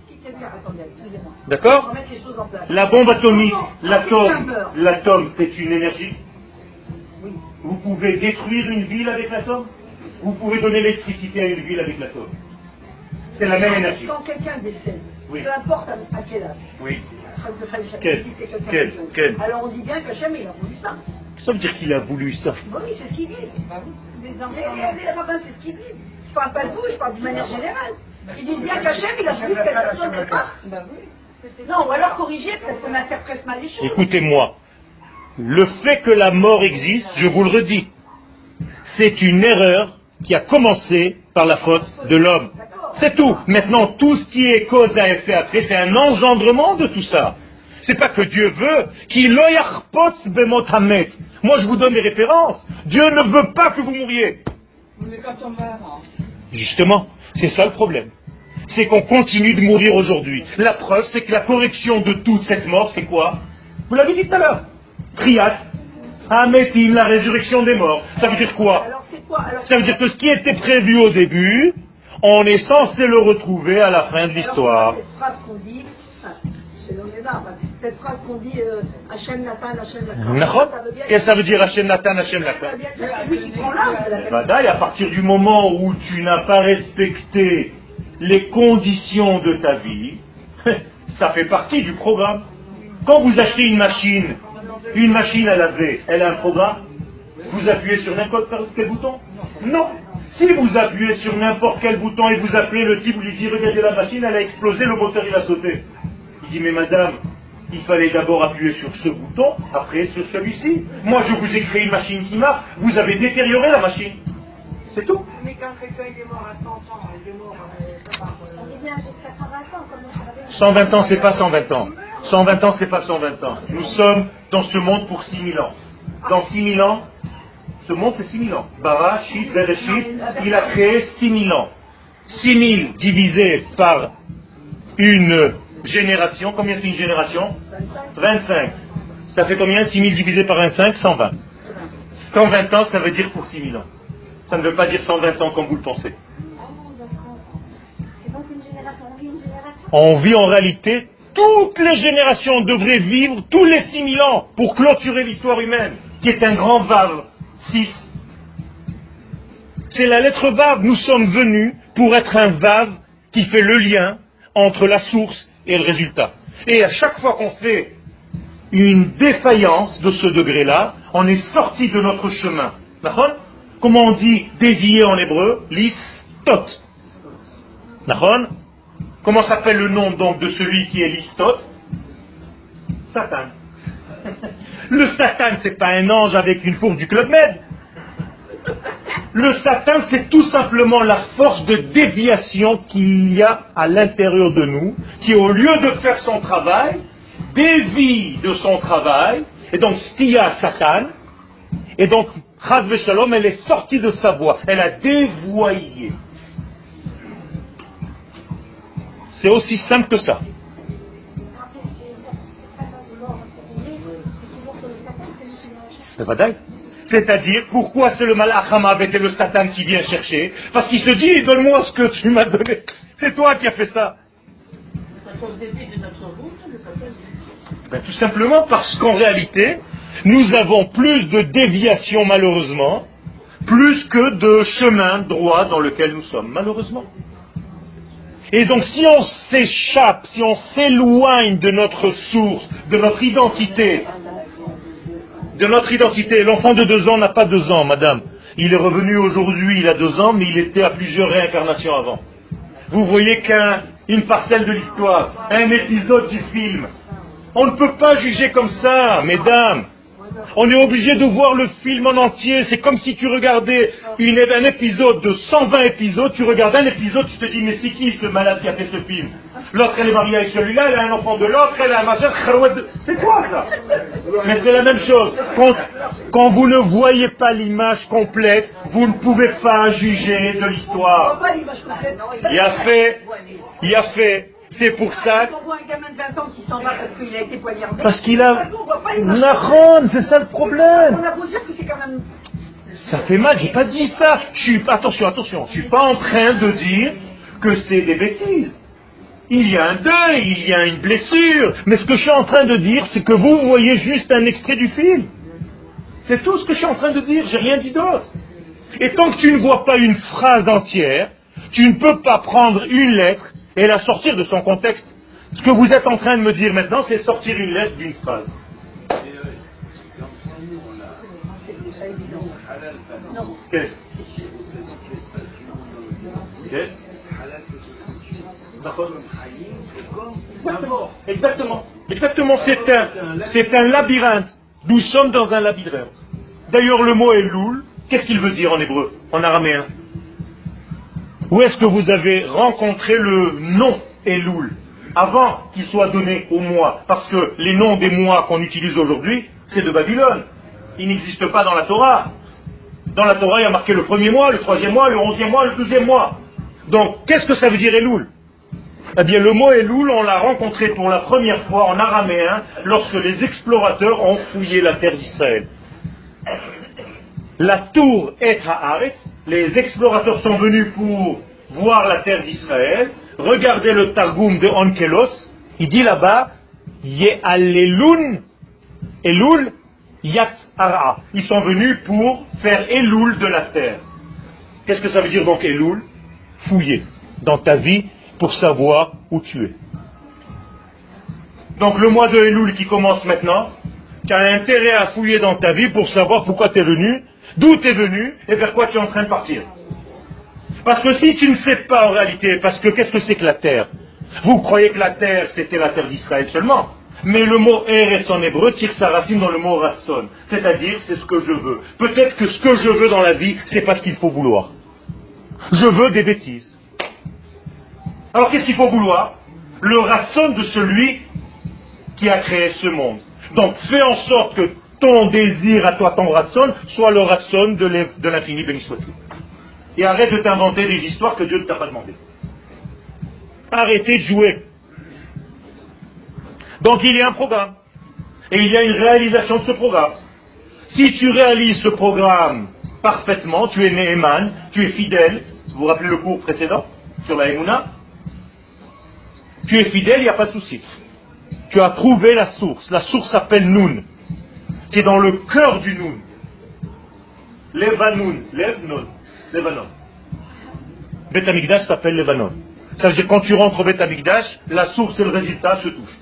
D'accord? La bombe atomique, l'atome, l'atome, c'est une énergie. Vous pouvez détruire une ville avec l'atome. Vous pouvez donner l'électricité à une ville avec l'atome. C'est la même énergie. Quand quelqu'un décède, peu importe à quel âge. Oui. Quel, quel, quel. Alors on dit bien que Hachem il a voulu ça. Ça veut dire qu'il a voulu ça. Bon, oui, c'est ce qu'il dit. Bah, les, les, les rabbins, c'est ce qu'ils disent. Je parle pas de vous, je parle d'une manière générale. Ils disent bien qu'Hachem il a voulu cette personne n'est pas. Bah, non, ou alors corriger, peut-être qu'on interprète mal les choses. Écoutez-moi. Le fait que la mort existe, je vous le redis, c'est une erreur qui a commencé par la faute de l'homme. C'est tout. Maintenant, tout ce qui est cause à effet après, c'est un engendrement de tout ça. C'est pas que Dieu veut qu'il Moi, je vous donne des références. Dieu ne veut pas que vous mouriez. Justement, c'est ça le problème. C'est qu'on continue de mourir aujourd'hui. La preuve, c'est que la correction de toute cette mort, c'est quoi? Vous l'avez dit tout à l'heure. Kriyat, Ametim, la résurrection des morts. Ça veut dire quoi Ça veut dire que ce qui était prévu au début, on est censé le retrouver à la fin de l'histoire. Cette phrase qu'on dit, cette phrase qu'on dit euh, Hachem Nathan, Hachem Nathan. Qu'est-ce que ça veut dire Hachem Nathan, Hachem Nathan Et à partir du moment où tu n'as pas respecté les conditions de ta vie, ça fait partie du programme. Quand vous achetez une machine, une machine à laver, elle a un programme Vous appuyez sur n'importe quel bouton Non. Si vous appuyez sur n'importe quel bouton et vous appelez le type, vous lui dites regardez la machine, elle a explosé, le moteur il a sauté. Il dit mais madame, il fallait d'abord appuyer sur ce bouton, après sur celui-ci. Moi je vous ai créé une machine qui marche, vous avez détérioré la machine. C'est tout. Mais quand quelqu'un est mort à 100 ans, il est mort à 120 ans, c'est pas 120 ans. 120 ans, c'est pas 120 ans. Nous sommes dans ce monde pour 6000 ans. Dans 6000 ans, ce monde, c'est 6000 ans. Bara, Shit, Bereshit, il a créé 6000 ans. 6000 divisé par une génération, combien c'est une génération? 25. Ça fait combien? 6000 divisé par 25 120. 120 ans, ça veut dire pour 6000 ans. Ça ne veut pas dire 120 ans comme vous le pensez. On vit en réalité, toutes les générations devraient vivre tous les 6000 ans pour clôturer l'histoire humaine, qui est un grand vave 6. C'est la lettre Vav. Nous sommes venus pour être un Vav qui fait le lien entre la source et le résultat. Et à chaque fois qu'on fait une défaillance de ce degré-là, on est sorti de notre chemin. Comment on dit dévier en hébreu? Lis tot. Comment s'appelle le nom donc de celui qui est listote? Satan. Le Satan, c'est pas un ange avec une fourche du Club Med. Le Satan, c'est tout simplement la force de déviation qu'il y a à l'intérieur de nous, qui au lieu de faire son travail, dévie de son travail, et donc stia Satan, et donc Shalom, elle est sortie de sa voie, elle a dévoyé. C'est aussi simple que ça. C'est-à-dire, pourquoi c'est le malach avec et le Satan qui vient chercher? Parce qu'il se dit, donne-moi ce que tu m'as donné. C'est toi qui as fait ça. Ben, tout simplement parce qu'en réalité, nous avons plus de déviations malheureusement, plus que de chemin droit dans lequel nous sommes, malheureusement. Et donc si on s'échappe, si on s'éloigne de notre source, de notre identité, de notre identité. L'enfant de deux ans n'a pas deux ans, madame. Il est revenu aujourd'hui, il a deux ans, mais il était à plusieurs réincarnations avant. Vous voyez qu'une parcelle de l'histoire, un épisode du film. On ne peut pas juger comme ça, mesdames. On est obligé de voir le film en entier. C'est comme si tu regardais un épisode de 120 épisodes, tu regardes un épisode, tu te dis, mais c'est qui ce malade qui a fait ce film? L'autre, elle est mariée avec celui-là, elle a un enfant de l'autre, elle a un majeur, c'est quoi ça? Mais c'est la même chose. Quand, quand vous ne voyez pas l'image complète, vous ne pouvez pas juger de l'histoire. Il a fait, il a fait c'est pour ça. On voit un gamin de 20 ans qui s'en va parce qu'il a été poignardé. Parce qu'il a. c'est ça le problème. On a beau dire que c'est quand même. Ça fait mal, j'ai pas dit ça. Je suis, attention, attention, je suis pas en train de dire que c'est des bêtises. Il y a un deuil, il y a une blessure. Mais ce que je suis en train de dire, c'est que vous voyez juste un extrait du film. C'est tout ce que je suis en train de dire, j'ai rien dit d'autre. Et tant que tu ne vois pas une phrase entière, tu ne peux pas prendre une lettre et la sortir de son contexte. Ce que vous êtes en train de me dire maintenant, c'est sortir une lettre d'une phrase. Exactement. Exactement. C'est un, c'est un labyrinthe. Nous sommes dans un labyrinthe. D'ailleurs, le mot est loul. Qu'est-ce qu'il veut dire en hébreu, en araméen? Où est-ce que vous avez rencontré le nom Elul avant qu'il soit donné au mois Parce que les noms des mois qu'on utilise aujourd'hui, c'est de Babylone. Ils n'existent pas dans la Torah. Dans la Torah, il y a marqué le premier mois, le troisième mois, le onzième mois, le douzième mois. Donc, qu'est-ce que ça veut dire Elul Eh bien, le mot Elul, on l'a rencontré pour la première fois en araméen lorsque les explorateurs ont fouillé la terre d'Israël. La tour Et Haaretz, les explorateurs sont venus pour voir la terre d'Israël, regardez le Targum de Onkelos, il dit là-bas, Ye'alelun, Elul, Yat Ara. Ils sont venus pour faire Elul de la terre. Qu'est-ce que ça veut dire donc Elul? Fouiller dans ta vie pour savoir où tu es. Donc le mois de Elul qui commence maintenant, tu as intérêt à fouiller dans ta vie pour savoir pourquoi tu es venu D'où tu es venu et vers quoi tu es en train de partir. Parce que si tu ne sais pas en réalité, parce que qu'est-ce que c'est que la terre Vous croyez que la terre, c'était la terre d'Israël seulement mais le mot Eretz en hébreu tire sa racine dans le mot Ratson, c'est-à-dire c'est ce que je veux. Peut-être que ce que je veux dans la vie, c'est pas ce qu'il faut vouloir. Je veux des bêtises. Alors qu'est-ce qu'il faut vouloir Le Ratson de celui qui a créé ce monde. Donc fais en sorte que ton désir à toi, ton ratson, soit le ratson de l'infini, béni soit-il. Et arrête de t'inventer des histoires que Dieu ne t'a pas demandé. Arrêtez de jouer. Donc il y a un programme. Et il y a une réalisation de ce programme. Si tu réalises ce programme parfaitement, tu es Neheman, tu es fidèle, vous vous rappelez le cours précédent sur la Emouna? Tu es fidèle, il n'y a pas de souci. Tu as trouvé la source. La source s'appelle Noun qui est dans le cœur du Noun. Levanoun, Levanon. Bet Amigdash s'appelle Levanon. Ça veut dire quand tu rentres au Bet Amigdash, la source et le résultat se touchent.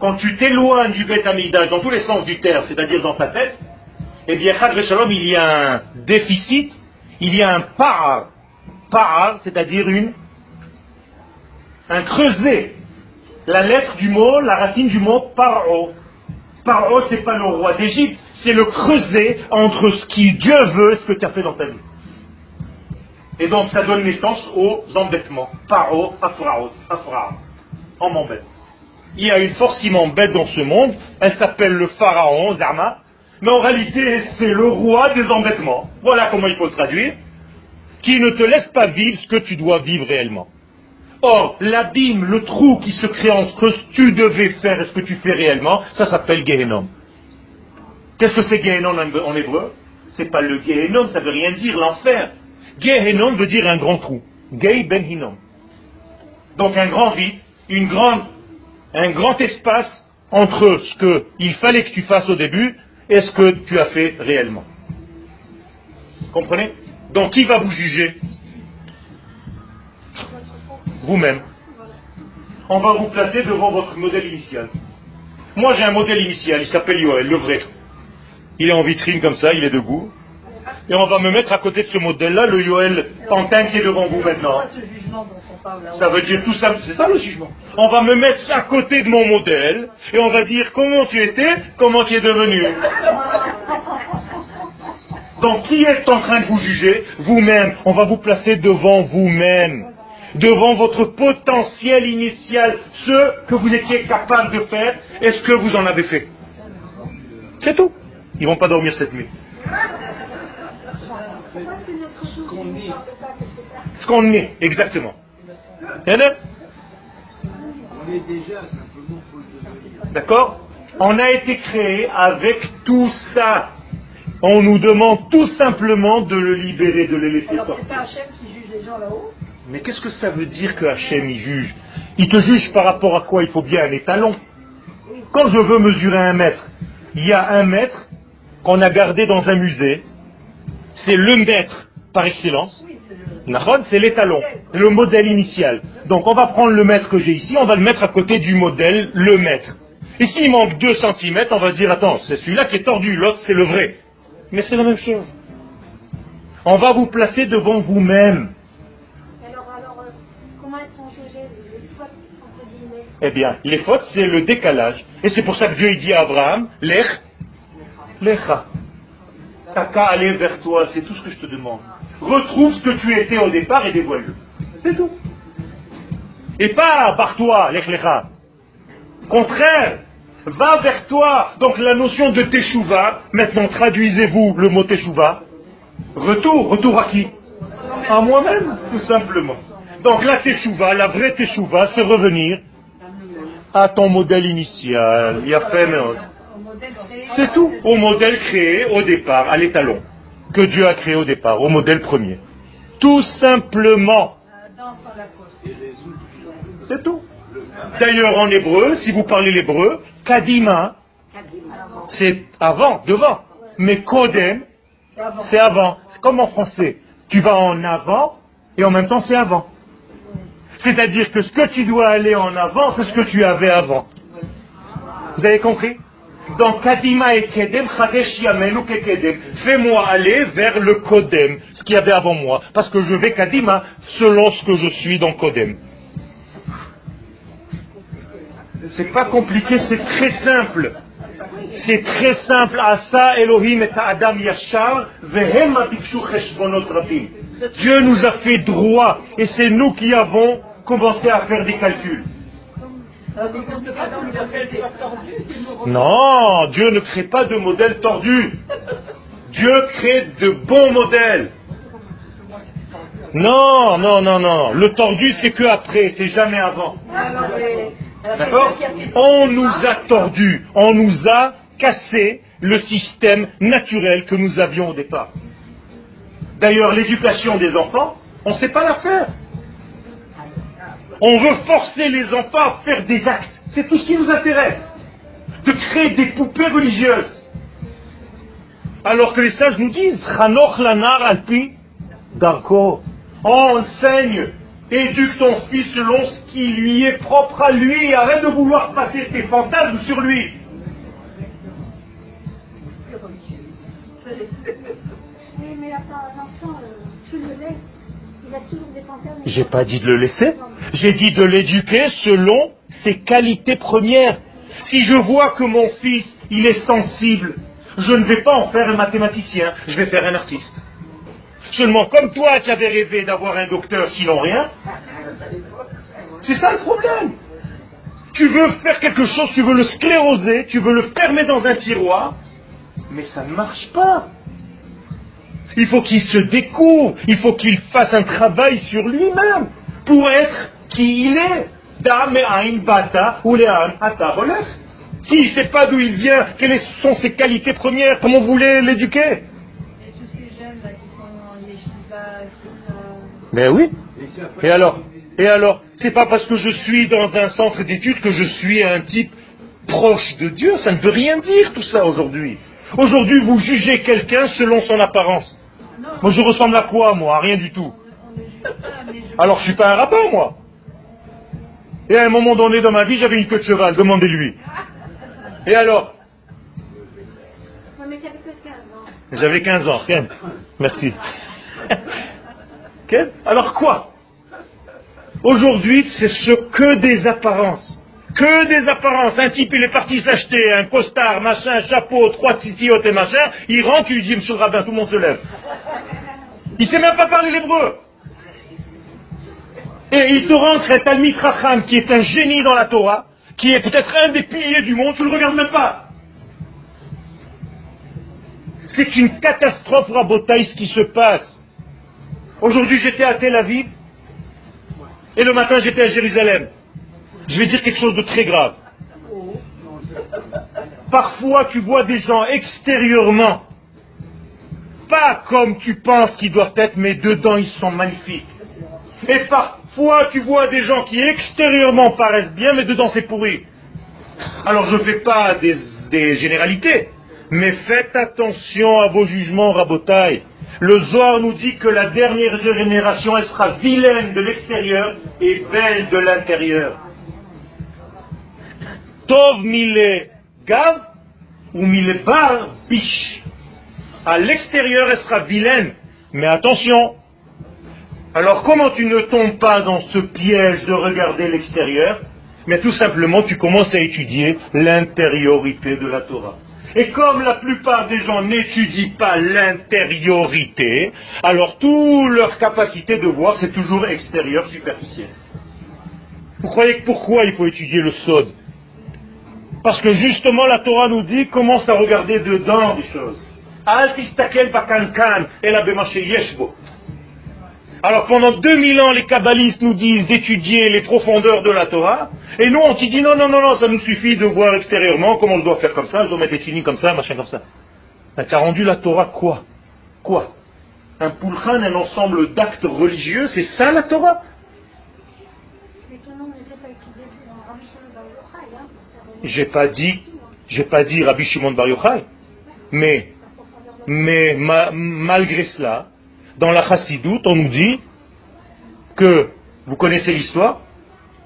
Quand tu t'éloignes du Bet Amigdash dans tous les sens du terme, c'est-à-dire dans ta tête, eh bien, Shalom, il y a un déficit, il y a un par, par, c'est-à-dire une un creuset. La lettre du mot, la racine du mot paro. Paro, c'est pas le roi d'Égypte, c'est le creuset entre ce qui Dieu veut et ce que tu as fait dans ta vie. Et donc ça donne naissance aux embêtements. Paro, afraot, afra. On m'embête. Il y a une force qui m'embête dans ce monde, elle s'appelle le pharaon, Zama, mais en réalité c'est le roi des embêtements. Voilà comment il faut le traduire, qui ne te laisse pas vivre ce que tu dois vivre réellement. Or, l'abîme, le trou qui se crée entre ce que tu devais faire et ce que tu fais réellement, ça s'appelle Gehenom. Qu'est-ce que c'est Gehenom en hébreu? C'est pas le Gehenom, ça veut rien dire, l'enfer. Gehenom veut dire un grand trou. Gei ben hinom. Donc un grand vide, une grande, un grand espace entre ce qu'il fallait que tu fasses au début et ce que tu as fait réellement. Comprenez? Donc qui va vous juger? Vous-même. On va vous placer devant votre modèle initial. Moi j'ai un modèle initial, il s'appelle Yoel, le vrai. Il est en vitrine comme ça, il est debout. Et on va me mettre à côté de ce modèle-là, le Yoel Pantin qui est devant vous maintenant. Ça veut dire tout ça, c'est ça le jugement. On va me mettre à côté de mon modèle et on va dire comment tu étais, comment tu es devenu. Donc qui est en train de vous juger? Vous-même. On va vous placer devant vous-même devant votre potentiel initial, ce que vous étiez capable de faire et ce que vous en avez fait. C'est tout. Ils ne vont pas dormir cette nuit. Ce qu'on est, exactement. D'accord On a été créé avec tout ça. On nous demande tout simplement de le libérer, de le laisser sortir. Mais qu'est-ce que ça veut dire que Hachem il juge? Il te juge par rapport à quoi? Il faut bien un étalon. Quand je veux mesurer un mètre, il y a un mètre qu'on a gardé dans un musée. C'est le mètre par excellence. C'est l'étalon, le modèle initial. Donc on va prendre le mètre que j'ai ici, on va le mettre à côté du modèle, le mètre. Et s'il manque 2 cm, on va dire, attends, c'est celui-là qui est tordu, l'autre c'est le vrai. Mais c'est la même chose. On va vous placer devant vous-même. Eh bien, les fautes, c'est le décalage. Et c'est pour ça que Dieu dit à Abraham, Lech, Lecha. T'as qu'à aller vers toi, c'est tout ce que je te demande. Retrouve ce que tu étais au départ et dévoile-le. C'est tout. Et pas barre-toi, Lech Lecha. Contraire, va vers toi. Donc la notion de Teshuvah, maintenant traduisez-vous le mot Teshuvah. Retour, retour à qui? À moi-même, tout simplement. Donc la Teshuvah, la vraie Teshuvah, c'est revenir à ton modèle initial. C'est tout. Au modèle créé au départ, à l'étalon, que Dieu a créé au départ, au modèle premier. Tout simplement. C'est tout. D'ailleurs, en hébreu, si vous parlez l'hébreu, Kadima, c'est avant, devant. Mais Kodem, c'est avant. C'est comme en français. Tu vas en avant et en même temps c'est avant. C'est-à-dire que ce que tu dois aller en avant, c'est ce que tu avais avant. Vous avez compris? Donc, Kadima et Kedem, Chadesh Yamenu Kedem. Fais-moi aller vers le Kodem, ce qu'il y avait avant moi. Parce que je vais Kadima selon ce que je suis dans Kodem. C'est pas compliqué, c'est très simple. C'est très simple. Asa Elohim et Adam Yashar, Dieu nous a fait droit et c'est nous qui avons commencer à faire des calculs. Non, Dieu ne crée pas de modèle tordu. Dieu crée de bons modèles. Non, non, non, non. Le tordu, c'est que après, c'est jamais avant. D'accord On nous a tordu, on nous a cassé le système naturel que nous avions au départ. D'ailleurs, l'éducation des enfants, on ne sait pas la faire. On veut forcer les enfants à faire des actes. C'est tout ce qui nous intéresse. De créer des poupées religieuses. Alors que les sages nous disent, lanar alpi darko. Enseigne, éduque ton fils selon ce qui lui est propre à lui. Arrête de vouloir passer tes fantasmes sur lui. Euh, J'ai pas dit de le laisser. J'ai dit de l'éduquer selon ses qualités premières. Si je vois que mon fils, il est sensible, je ne vais pas en faire un mathématicien, je vais faire un artiste. Seulement, comme toi, tu avais rêvé d'avoir un docteur sinon rien, c'est ça le problème. Tu veux faire quelque chose, tu veux le scléroser, tu veux le fermer dans un tiroir, mais ça ne marche pas. Il faut qu'il se découvre, il faut qu'il fasse un travail sur lui-même pour être qui il est. bata ou S'il ne sait pas d'où il vient, quelles sont ses qualités premières, comment vous voulez l'éduquer? Mais oui. Et alors? Et alors? C'est pas parce que je suis dans un centre d'études que je suis un type proche de Dieu. Ça ne veut rien dire tout ça aujourd'hui. Aujourd'hui, vous jugez quelqu'un selon son apparence. Moi, je ressemble à quoi, moi? Rien du tout. Alors, je suis pas un rabbin, moi. Et à un moment donné dans ma vie, j'avais une queue demandez-lui. Et alors? J'avais 15 ans, Ken. Merci. Alors quoi? Aujourd'hui, c'est ce que des apparences. Que des apparences. Un type, il est parti s'acheter un costard, machin, chapeau, trois titiotes et machin. Il rentre, il dit, monsieur le rabbin, tout le monde se lève. Il sait même pas parler l'hébreu. Et il te rentre un Talmid qui est un génie dans la Torah, qui est peut-être un des piliers du monde, tu le regardes même pas. C'est une catastrophe, Rabotaï, ce qui se passe. Aujourd'hui, j'étais à Tel Aviv, et le matin, j'étais à Jérusalem. Je vais dire quelque chose de très grave. Parfois, tu vois des gens extérieurement, pas comme tu penses qu'ils doivent être, mais dedans, ils sont magnifiques. Et parfois, tu vois des gens qui extérieurement paraissent bien, mais dedans, c'est pourri. Alors, je ne fais pas des, généralités, mais faites attention à vos jugements, rabotaille. Le Zohar nous dit que la dernière génération, elle sera vilaine de l'extérieur et belle de l'intérieur. Tov mille gav ou mille bar biche. À l'extérieur, elle sera vilaine. Mais attention. Alors comment tu ne tombes pas dans ce piège de regarder l'extérieur? Mais tout simplement, tu commences à étudier l'intériorité de la Torah. Et comme la plupart des gens n'étudient pas l'intériorité, alors toute leur capacité de voir, c'est toujours extérieur, superficiel. Vous croyez que pourquoi il faut étudier le sod? Parce que justement la Torah nous dit commence à regarder dedans des choses. Alors pendant 2000 ans, les kabbalistes nous disent d'étudier les profondeurs de la Torah, et nous on te dit non, non, non, non, ça nous suffit de voir extérieurement comment je dois faire comme ça, je dois mettre les chinis comme ça, machin comme ça. Tu as rendu la Torah quoi? Quoi? Un pulchan, un ensemble d'actes religieux, c'est ça la Torah? J'ai pas dit, j'ai pas dit Rabbi Shimon Bar Yochai, mais, mais malgré cela, dans la Chassidoute, on nous dit que, vous connaissez l'histoire,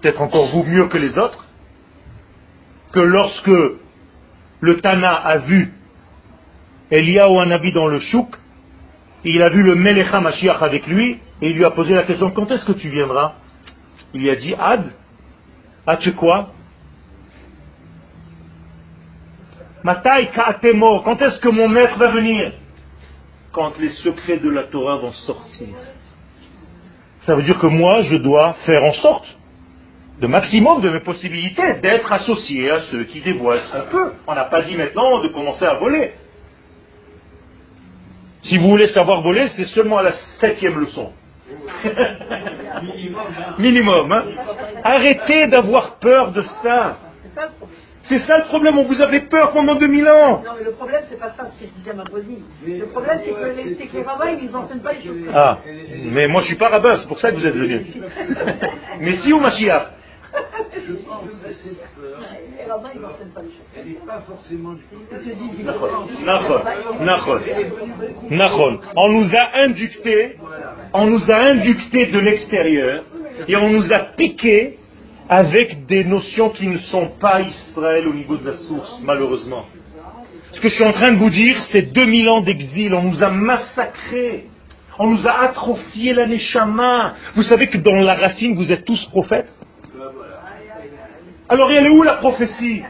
peut-être encore vous mieux que les autres, que lorsque le Tana a vu Eliyahu Anabi dans le chouk, il a vu le Melecha Mashiach avec lui, et il lui a posé la question, quand est-ce que tu viendras? Il lui a dit, Ad, as-tu quoi? Matai mort. Quand est-ce que mon maître va venir? Quand les secrets de la Torah vont sortir. Ça veut dire que moi, je dois faire en sorte, le maximum de mes possibilités, d'être associé à ceux qui dévoilent ce qu'on peut. On n'a pas dit maintenant de commencer à voler. Si vous voulez savoir voler, c'est seulement à la septième leçon. Minimum. Hein. Arrêtez d'avoir peur de ça. C'est ça le problème, on vous avait peur pendant 2000 ans. Non, mais le problème, c'est pas ça, ce que je disais à ma voisine. Le problème, c'est que les, que les rabbins, ils enseignent pas les choses. Ah, mais moi, je suis pas rabbin, c'est pour ça que vous êtes venu. mais si ou Mashiach je pense que cette peur, elle n'est pas forcément du Nachon. On nous a inducté, on nous a inducté de l'extérieur et on nous a piqué avec des notions qui ne sont pas Israël au niveau de la source, malheureusement. Ce que je suis en train de vous dire, c'est 2000 ans d'exil, on nous a massacrés. On nous a atrophié la neshama. Vous savez que dans la racine, vous êtes tous prophètes Alors, elle est où la prophétie?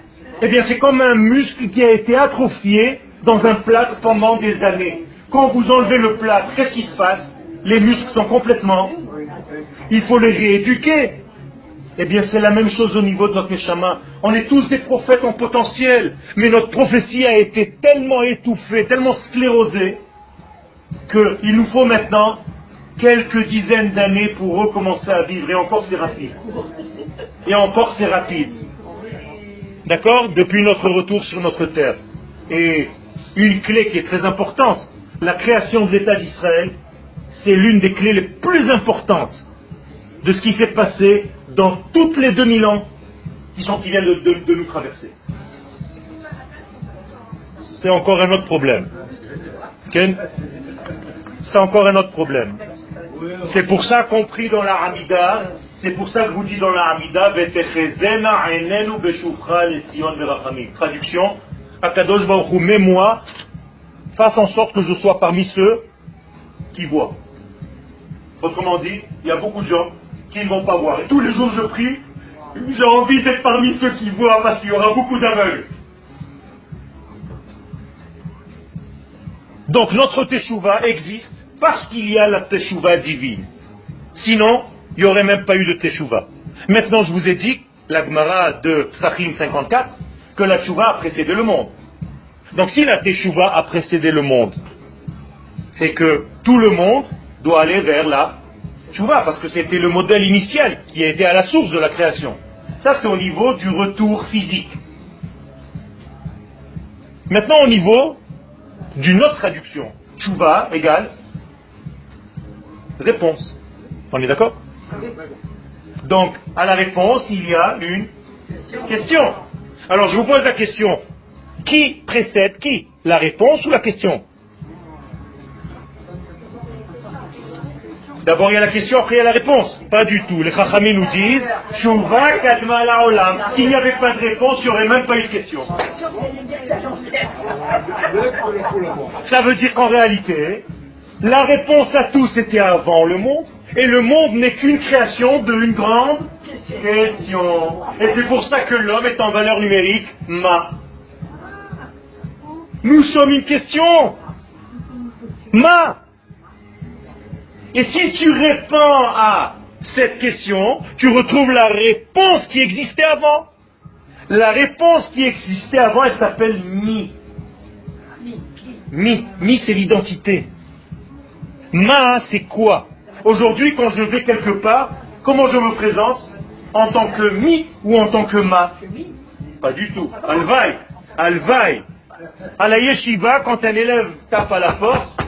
Eh bien, c'est comme un muscle qui a été atrophié dans un plâtre pendant des années. Quand vous enlevez le plâtre, qu'est-ce qui se passe? Les muscles sont complètement... Il faut les rééduquer. Eh bien, c'est la même chose au niveau de notre Neshama. On est tous des prophètes en potentiel, mais notre prophétie a été tellement étouffée, tellement sclérosée, qu'il nous faut maintenant quelques dizaines d'années pour recommencer à vivre. Et encore, c'est rapide. Et encore, c'est rapide. D'accord? Depuis notre retour sur notre terre. Et une clé qui est très importante, la création de l'État d'Israël, c'est l'une des clés les plus importantes de ce qui s'est passé dans toutes les 2000 ans qui, sont, qui viennent de, nous traverser. C'est encore un autre problème. C'est encore un autre problème. C'est pour ça compris dans la Hamida, c'est pour ça que vous dites dans la Hamida, Traduction, Akadosh Baruch mets-moi, fasse en sorte que je sois parmi ceux qui voient. Autrement dit, il y a beaucoup de gens qui ne vont pas voir. Et tous les jours je prie, j'ai envie d'être parmi ceux qui voient parce qu'il y aura beaucoup d'aveugles. Donc notre teshuva existe parce qu'il y a la teshuva divine. Sinon, il n'y aurait même pas eu de teshuva. Maintenant, je vous ai dit, la Gemara de Sachim 54, que la teshuva a précédé le monde. Donc si la teshuva a précédé le monde, c'est que tout le monde doit aller vers la Tchouva, parce que c'était le modèle initial qui a été à la source de la création. Ça, c'est au niveau du retour physique. Maintenant, au niveau d'une autre traduction. Tchouva égale réponse. On est d'accord? Donc, à la réponse, il y a une question. Alors, je vous pose la question. Qui précède qui? La réponse ou la question? D'abord il y a la question, après il y a la réponse. Pas du tout. Les Chachamim nous disent, S'il n'y avait pas de réponse, il n'y aurait même pas eu de question. Ça veut dire qu'en réalité, la réponse à tout c'était avant le monde, et le monde n'est qu'une création d'une grande question. Et c'est pour ça que l'homme est en valeur numérique ma. Nous sommes une question. Ma. Et si tu réponds à cette question, tu retrouves la réponse qui existait avant. La réponse qui existait avant, elle s'appelle mi. Mi. Mi, c'est l'identité. Ma, c'est quoi? Aujourd'hui, quand je vais quelque part, comment je me présente? En tant que mi ou en tant que ma? Pas du tout. Alvaï. Alvaï. À la yeshiva, quand un élève tape à la porte,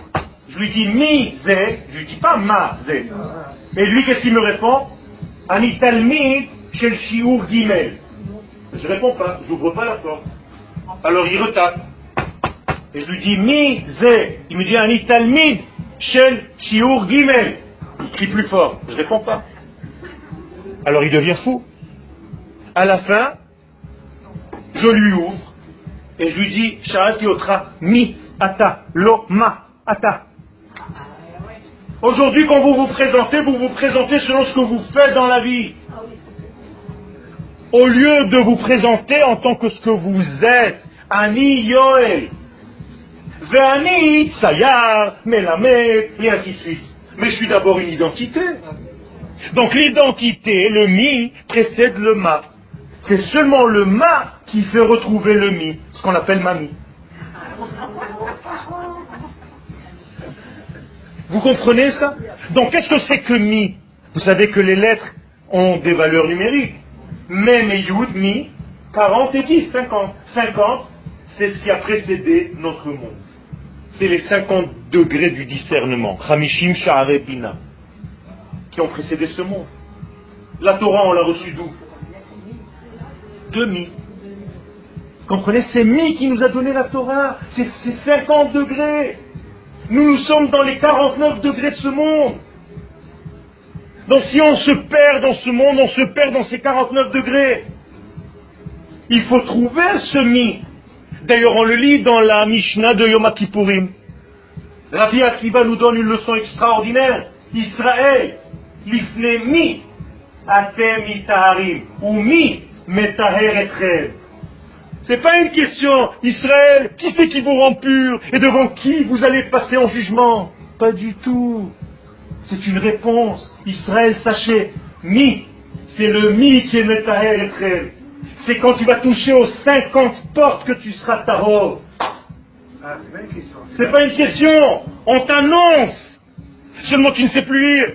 je lui dis mi zé, je lui dis pas ma zé. Et lui, qu'est-ce qu'il me répond? Anitalmi chez le chiour guimel. Je réponds pas, j'ouvre pas la porte. Alors il retape. Et je lui dis mi zé. Il me dit Anitalmi chez le chiour guimel. Il crie plus fort. Je réponds pas. Alors il devient fou. À la fin, je lui ouvre et je lui dis Sha'ati otra mi ata lo ma ata. Aujourd'hui, quand vous vous présentez, vous vous présentez selon ce que vous faites dans la vie. Au lieu de vous présenter en tant que ce que vous êtes, Ani Yoel, Ve'ani Sayar, Melamed, et ainsi de suite. Mais je suis d'abord une identité. Donc l'identité, le mi, précède le ma. C'est seulement le ma qui fait retrouver le mi, ce qu'on appelle mamie. Vous comprenez ça? Donc qu'est-ce que c'est que mi? Vous savez que les lettres ont des valeurs numériques. Mais, yud, mi, 40 et 10, 50. 50, c'est ce qui a précédé notre monde. C'est les 50 degrés du discernement. Hamishim Sha'are Bina. Qui ont précédé ce monde. La Torah, on l'a reçue d'où? De mi. Vous comprenez? C'est mi qui nous a donné la Torah. C'est 50 degrés. Nous, nous sommes dans les 49 degrés de ce monde. Donc si on se perd dans ce monde, on se perd dans ces 49 degrés. Il faut trouver ce mi. D'ailleurs, on le lit dans la Mishnah de Yom Kippourim. Rabbi Akiva nous donne une leçon extraordinaire. Israël, l'ifnemi, atem itaharim, ou mi metaher etrem. C'est pas une question, Israël, qui c'est qui vous rend pur et devant qui vous allez passer en jugement Pas du tout. C'est une réponse. Israël, sachez, mi, c'est le mi qui est etrem. C'est quand tu vas toucher aux 50 portes que tu seras tarot. C'est pas une question. On t'annonce. Seulement tu ne sais plus lire.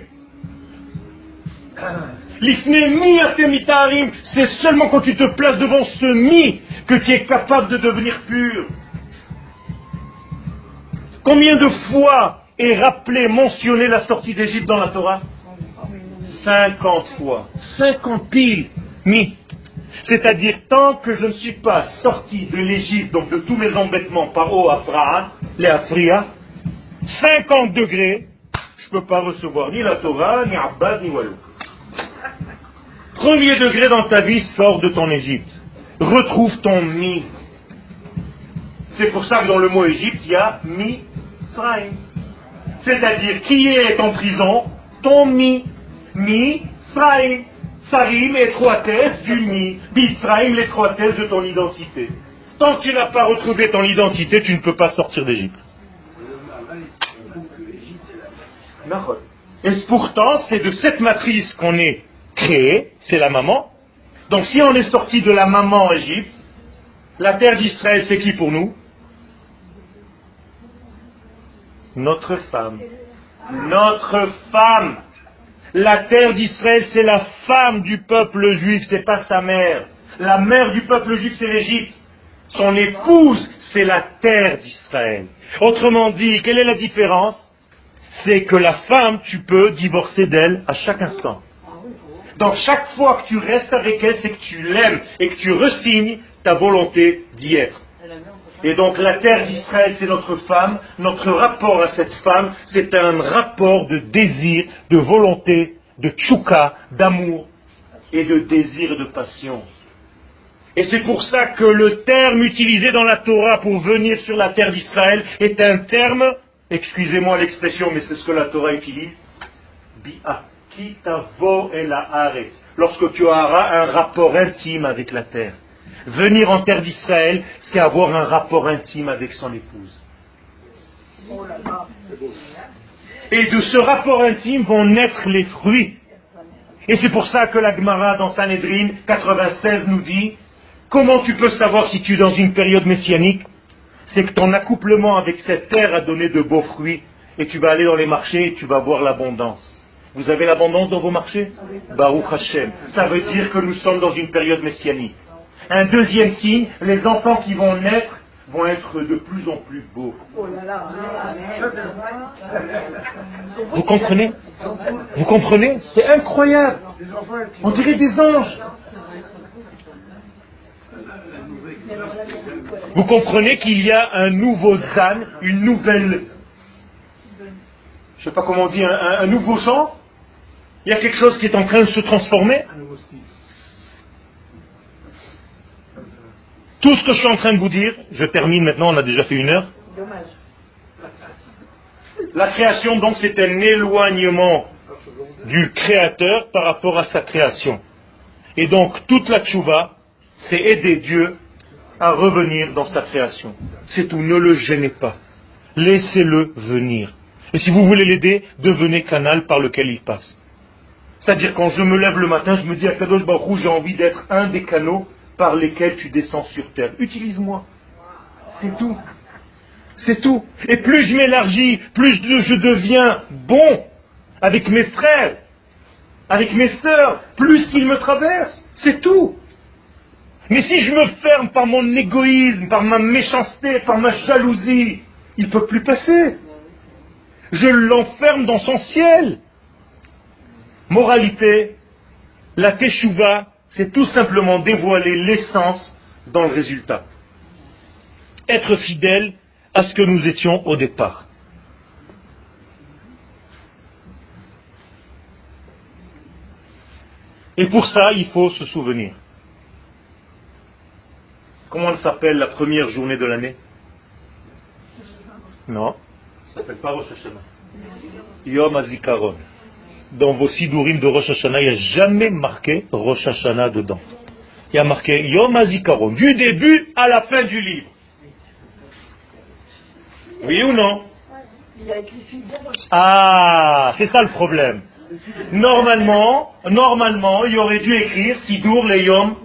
C'est seulement quand tu te places devant ce mi que tu es capable de devenir pur. Combien de fois est rappelé, mentionné la sortie d'Égypte dans la Torah? 50 fois. 50 piles. Mi. C'est-à-dire, tant que je ne suis pas sorti de l'Égypte, donc de tous mes embêtements par eau les Afria, 50 degrés, je ne peux pas recevoir ni la Torah, ni Abbas, ni Walou. Premier degré dans ta vie, sors de ton Égypte. Retrouve ton mi. C'est pour ça que dans le mot Égypte, il y a mi Sraim. C'est-à-dire, qui est en prison? Ton mi. Mi Sraim. Sarim, étroitesse du mi. Bisraim, l'étroitesse de ton identité. Tant que tu n'as pas retrouvé ton identité, tu ne peux pas sortir d'Égypte. Et pourtant, c'est de cette matrice qu'on est créé, c'est la maman. Donc si on est sorti de la maman en Égypte, la terre d'Israël, c'est qui pour nous? Notre femme. Notre femme. La terre d'Israël, c'est la femme du peuple juif, c'est pas sa mère. La mère du peuple juif, c'est l'Égypte. Son épouse, c'est la terre d'Israël. Autrement dit, quelle est la différence? C'est que la femme, tu peux divorcer d'elle à chaque instant. Donc chaque fois que tu restes avec elle, c'est que tu l'aimes et que tu resignes ta volonté d'y être. Et donc la terre d'Israël, c'est notre femme. Notre rapport à cette femme, c'est un rapport de désir, de volonté, de tchouka, d'amour et de désir et de passion. Et c'est pour ça que le terme utilisé dans la Torah pour venir sur la terre d'Israël est un terme, excusez-moi l'expression, mais c'est ce que la Torah utilise, bi'a. Kitavo et la Lorsque tu auras un rapport intime avec la terre. Venir en terre d'Israël, c'est avoir un rapport intime avec son épouse. Et de ce rapport intime vont naître les fruits. Et c'est pour ça que la Gemara dans Sanhedrin 96 nous dit comment tu peux savoir si tu es dans une période messianique? C'est que ton accouplement avec cette terre a donné de beaux fruits et tu vas aller dans les marchés et tu vas voir l'abondance. Vous avez l'abondance dans vos marchés Baruch Hashem. Ça veut dire que nous sommes dans une période messianique. Un deuxième signe, les enfants qui vont naître vont être de plus en plus beaux. Vous comprenez Vous comprenez C'est incroyable. On dirait des anges. Vous comprenez qu'il y a un nouveau zan, une nouvelle, je ne sais pas comment on dit, un, un nouveau genre il y a quelque chose qui est en train de se transformer. Tout ce que je suis en train de vous dire, je termine maintenant, on a déjà fait une heure. La création, donc, c'est un éloignement du créateur par rapport à sa création. Et donc, toute la tchouva, c'est aider Dieu à revenir dans sa création. C'est tout, ne le gênez pas. Laissez-le venir. Et si vous voulez l'aider, devenez canal par lequel il passe. C'est-à-dire quand je me lève le matin, je me dis à Kadosh Baruch j'ai envie d'être un des canaux par lesquels tu descends sur terre. Utilise-moi. C'est tout. C'est tout. Et plus je m'élargis, plus je deviens bon avec mes frères, avec mes sœurs, plus ils me traversent. C'est tout. Mais si je me ferme par mon égoïsme, par ma méchanceté, par ma jalousie, il ne peut plus passer. Je l'enferme dans son ciel. Moralité, la teshuva, c'est tout simplement dévoiler l'essence dans le résultat. Être fidèle à ce que nous étions au départ. Et pour ça, il faut se souvenir. Comment elle s'appelle la première journée de l'année? Non, Ça s'appelle pas Rosh Hashanah. Yom HaZikaron. Dans vos sidourim de Rosh Hashanah, il n'y a jamais marqué Rosh Hashanah dedans. Il y a marqué Yom HaZikaron, du début à la fin du livre. Oui ou non? Ah, c'est ça le problème. Normalement, normalement, il aurait dû écrire Sidour les Yom.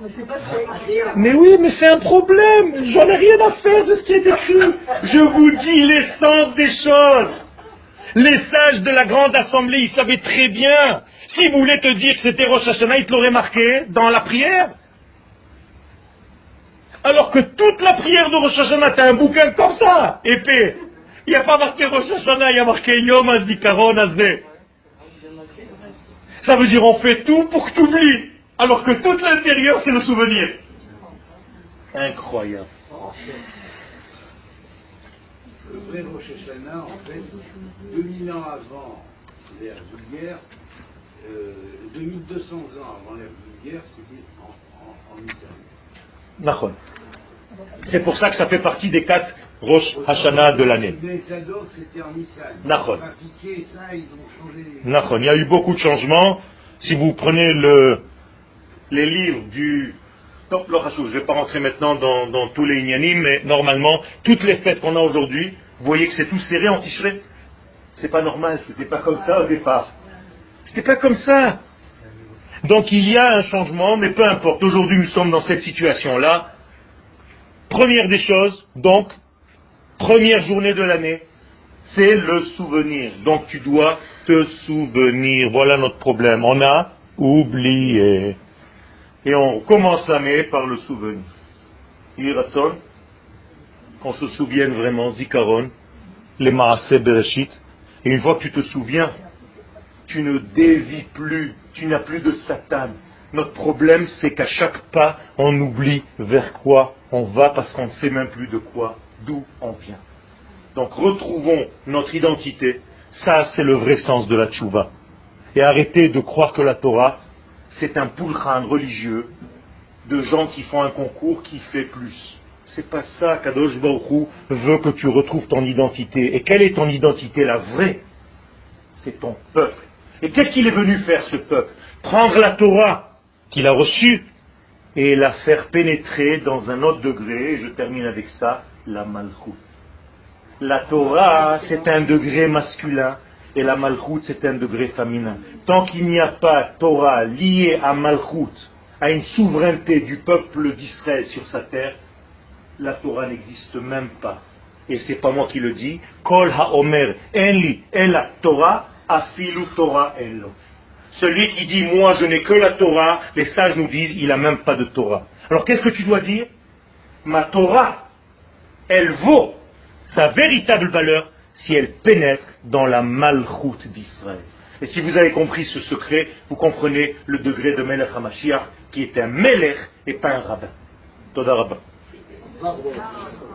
Mais oui, mais c'est un problème. J'en ai rien à faire de ce qui est écrit. Je vous dis l'essence des choses. Les sages de la grande assemblée, ils savaient très bien. S'ils voulaient te dire que c'était Rosh Hashanah, ils te l'auraient marqué dans la prière. Alors que toute la prière de Rosh Hashanah, t'as un bouquin comme ça, épais. Il n'y a pas marqué Rosh Hashanah, il y a marqué Yom Azikaron Azeh. Ça veut dire on fait tout pour que tu oublies. Alors que tout l'intérieur, c'est le souvenir. Incroyable. Le vrai Rosh Hashanah, en fait, 2000 ans avant l'ère vulgaire, euh, 2200 ans avant l'ère vulgaire, c'était en, en, en Israël. C'est pour ça que ça fait partie des quatre Rosh Hashanah de l'année. Il y a eu beaucoup de changements. Si vous prenez le, les livres du non, je ne vais pas rentrer maintenant dans, dans tous les ignanim, mais normalement, toutes les fêtes qu'on a aujourd'hui, vous voyez que c'est tout serré en tichelet. C'est pas normal, c'était pas comme ça au départ. C'était pas comme ça. Donc il y a un changement, mais peu importe. Aujourd'hui, nous sommes dans cette situation-là. Première des choses, donc, première journée de l'année, c'est le souvenir. Donc tu dois te souvenir. Voilà notre problème. On a oublié. Et on commence l'année par le souvenir. Qu'on se souvienne vraiment, Zikaron, les Maaseh Bereshit. Et une fois que tu te souviens, tu ne dévis plus, tu n'as plus de Satan. Notre problème, c'est qu'à chaque pas, on oublie vers quoi on va parce qu'on ne sait même plus de quoi, d'où on vient. Donc retrouvons notre identité. Ça, c'est le vrai sens de la tchouva. Et arrêtez de croire que la Torah, c'est un poulchan religieux de gens qui font un concours qui fait plus. C'est pas ça qu'Adosh Baruch veut que tu retrouves ton identité. Et quelle est ton identité, la vraie? C'est ton peuple. Et qu'est-ce qu'il est venu faire, ce peuple? Prendre la Torah qu'il a reçue et la faire pénétrer dans un autre degré, et je termine avec ça, la malchoute. La Torah, c'est un degré masculin, et la malchoute, c'est un degré féminin. Tant qu'il n'y a pas Torah liée à malchoute, à une souveraineté du peuple d'Israël sur sa terre, la Torah n'existe même pas. Et c'est pas moi qui le dis. Kol haomer enli la Torah afilu Torah. Celui qui dit moi je n'ai que la Torah, les sages nous disent il n'a même pas de Torah. Alors qu'est-ce que tu dois dire? Ma Torah, elle vaut sa véritable valeur si elle pénètre dans la malchoute d'Israël. Et si vous avez compris ce secret, vous comprenez le degré de Melech HaMashiach, qui est un Melech et pas un rabbin. Toda rabbin. は覚えて。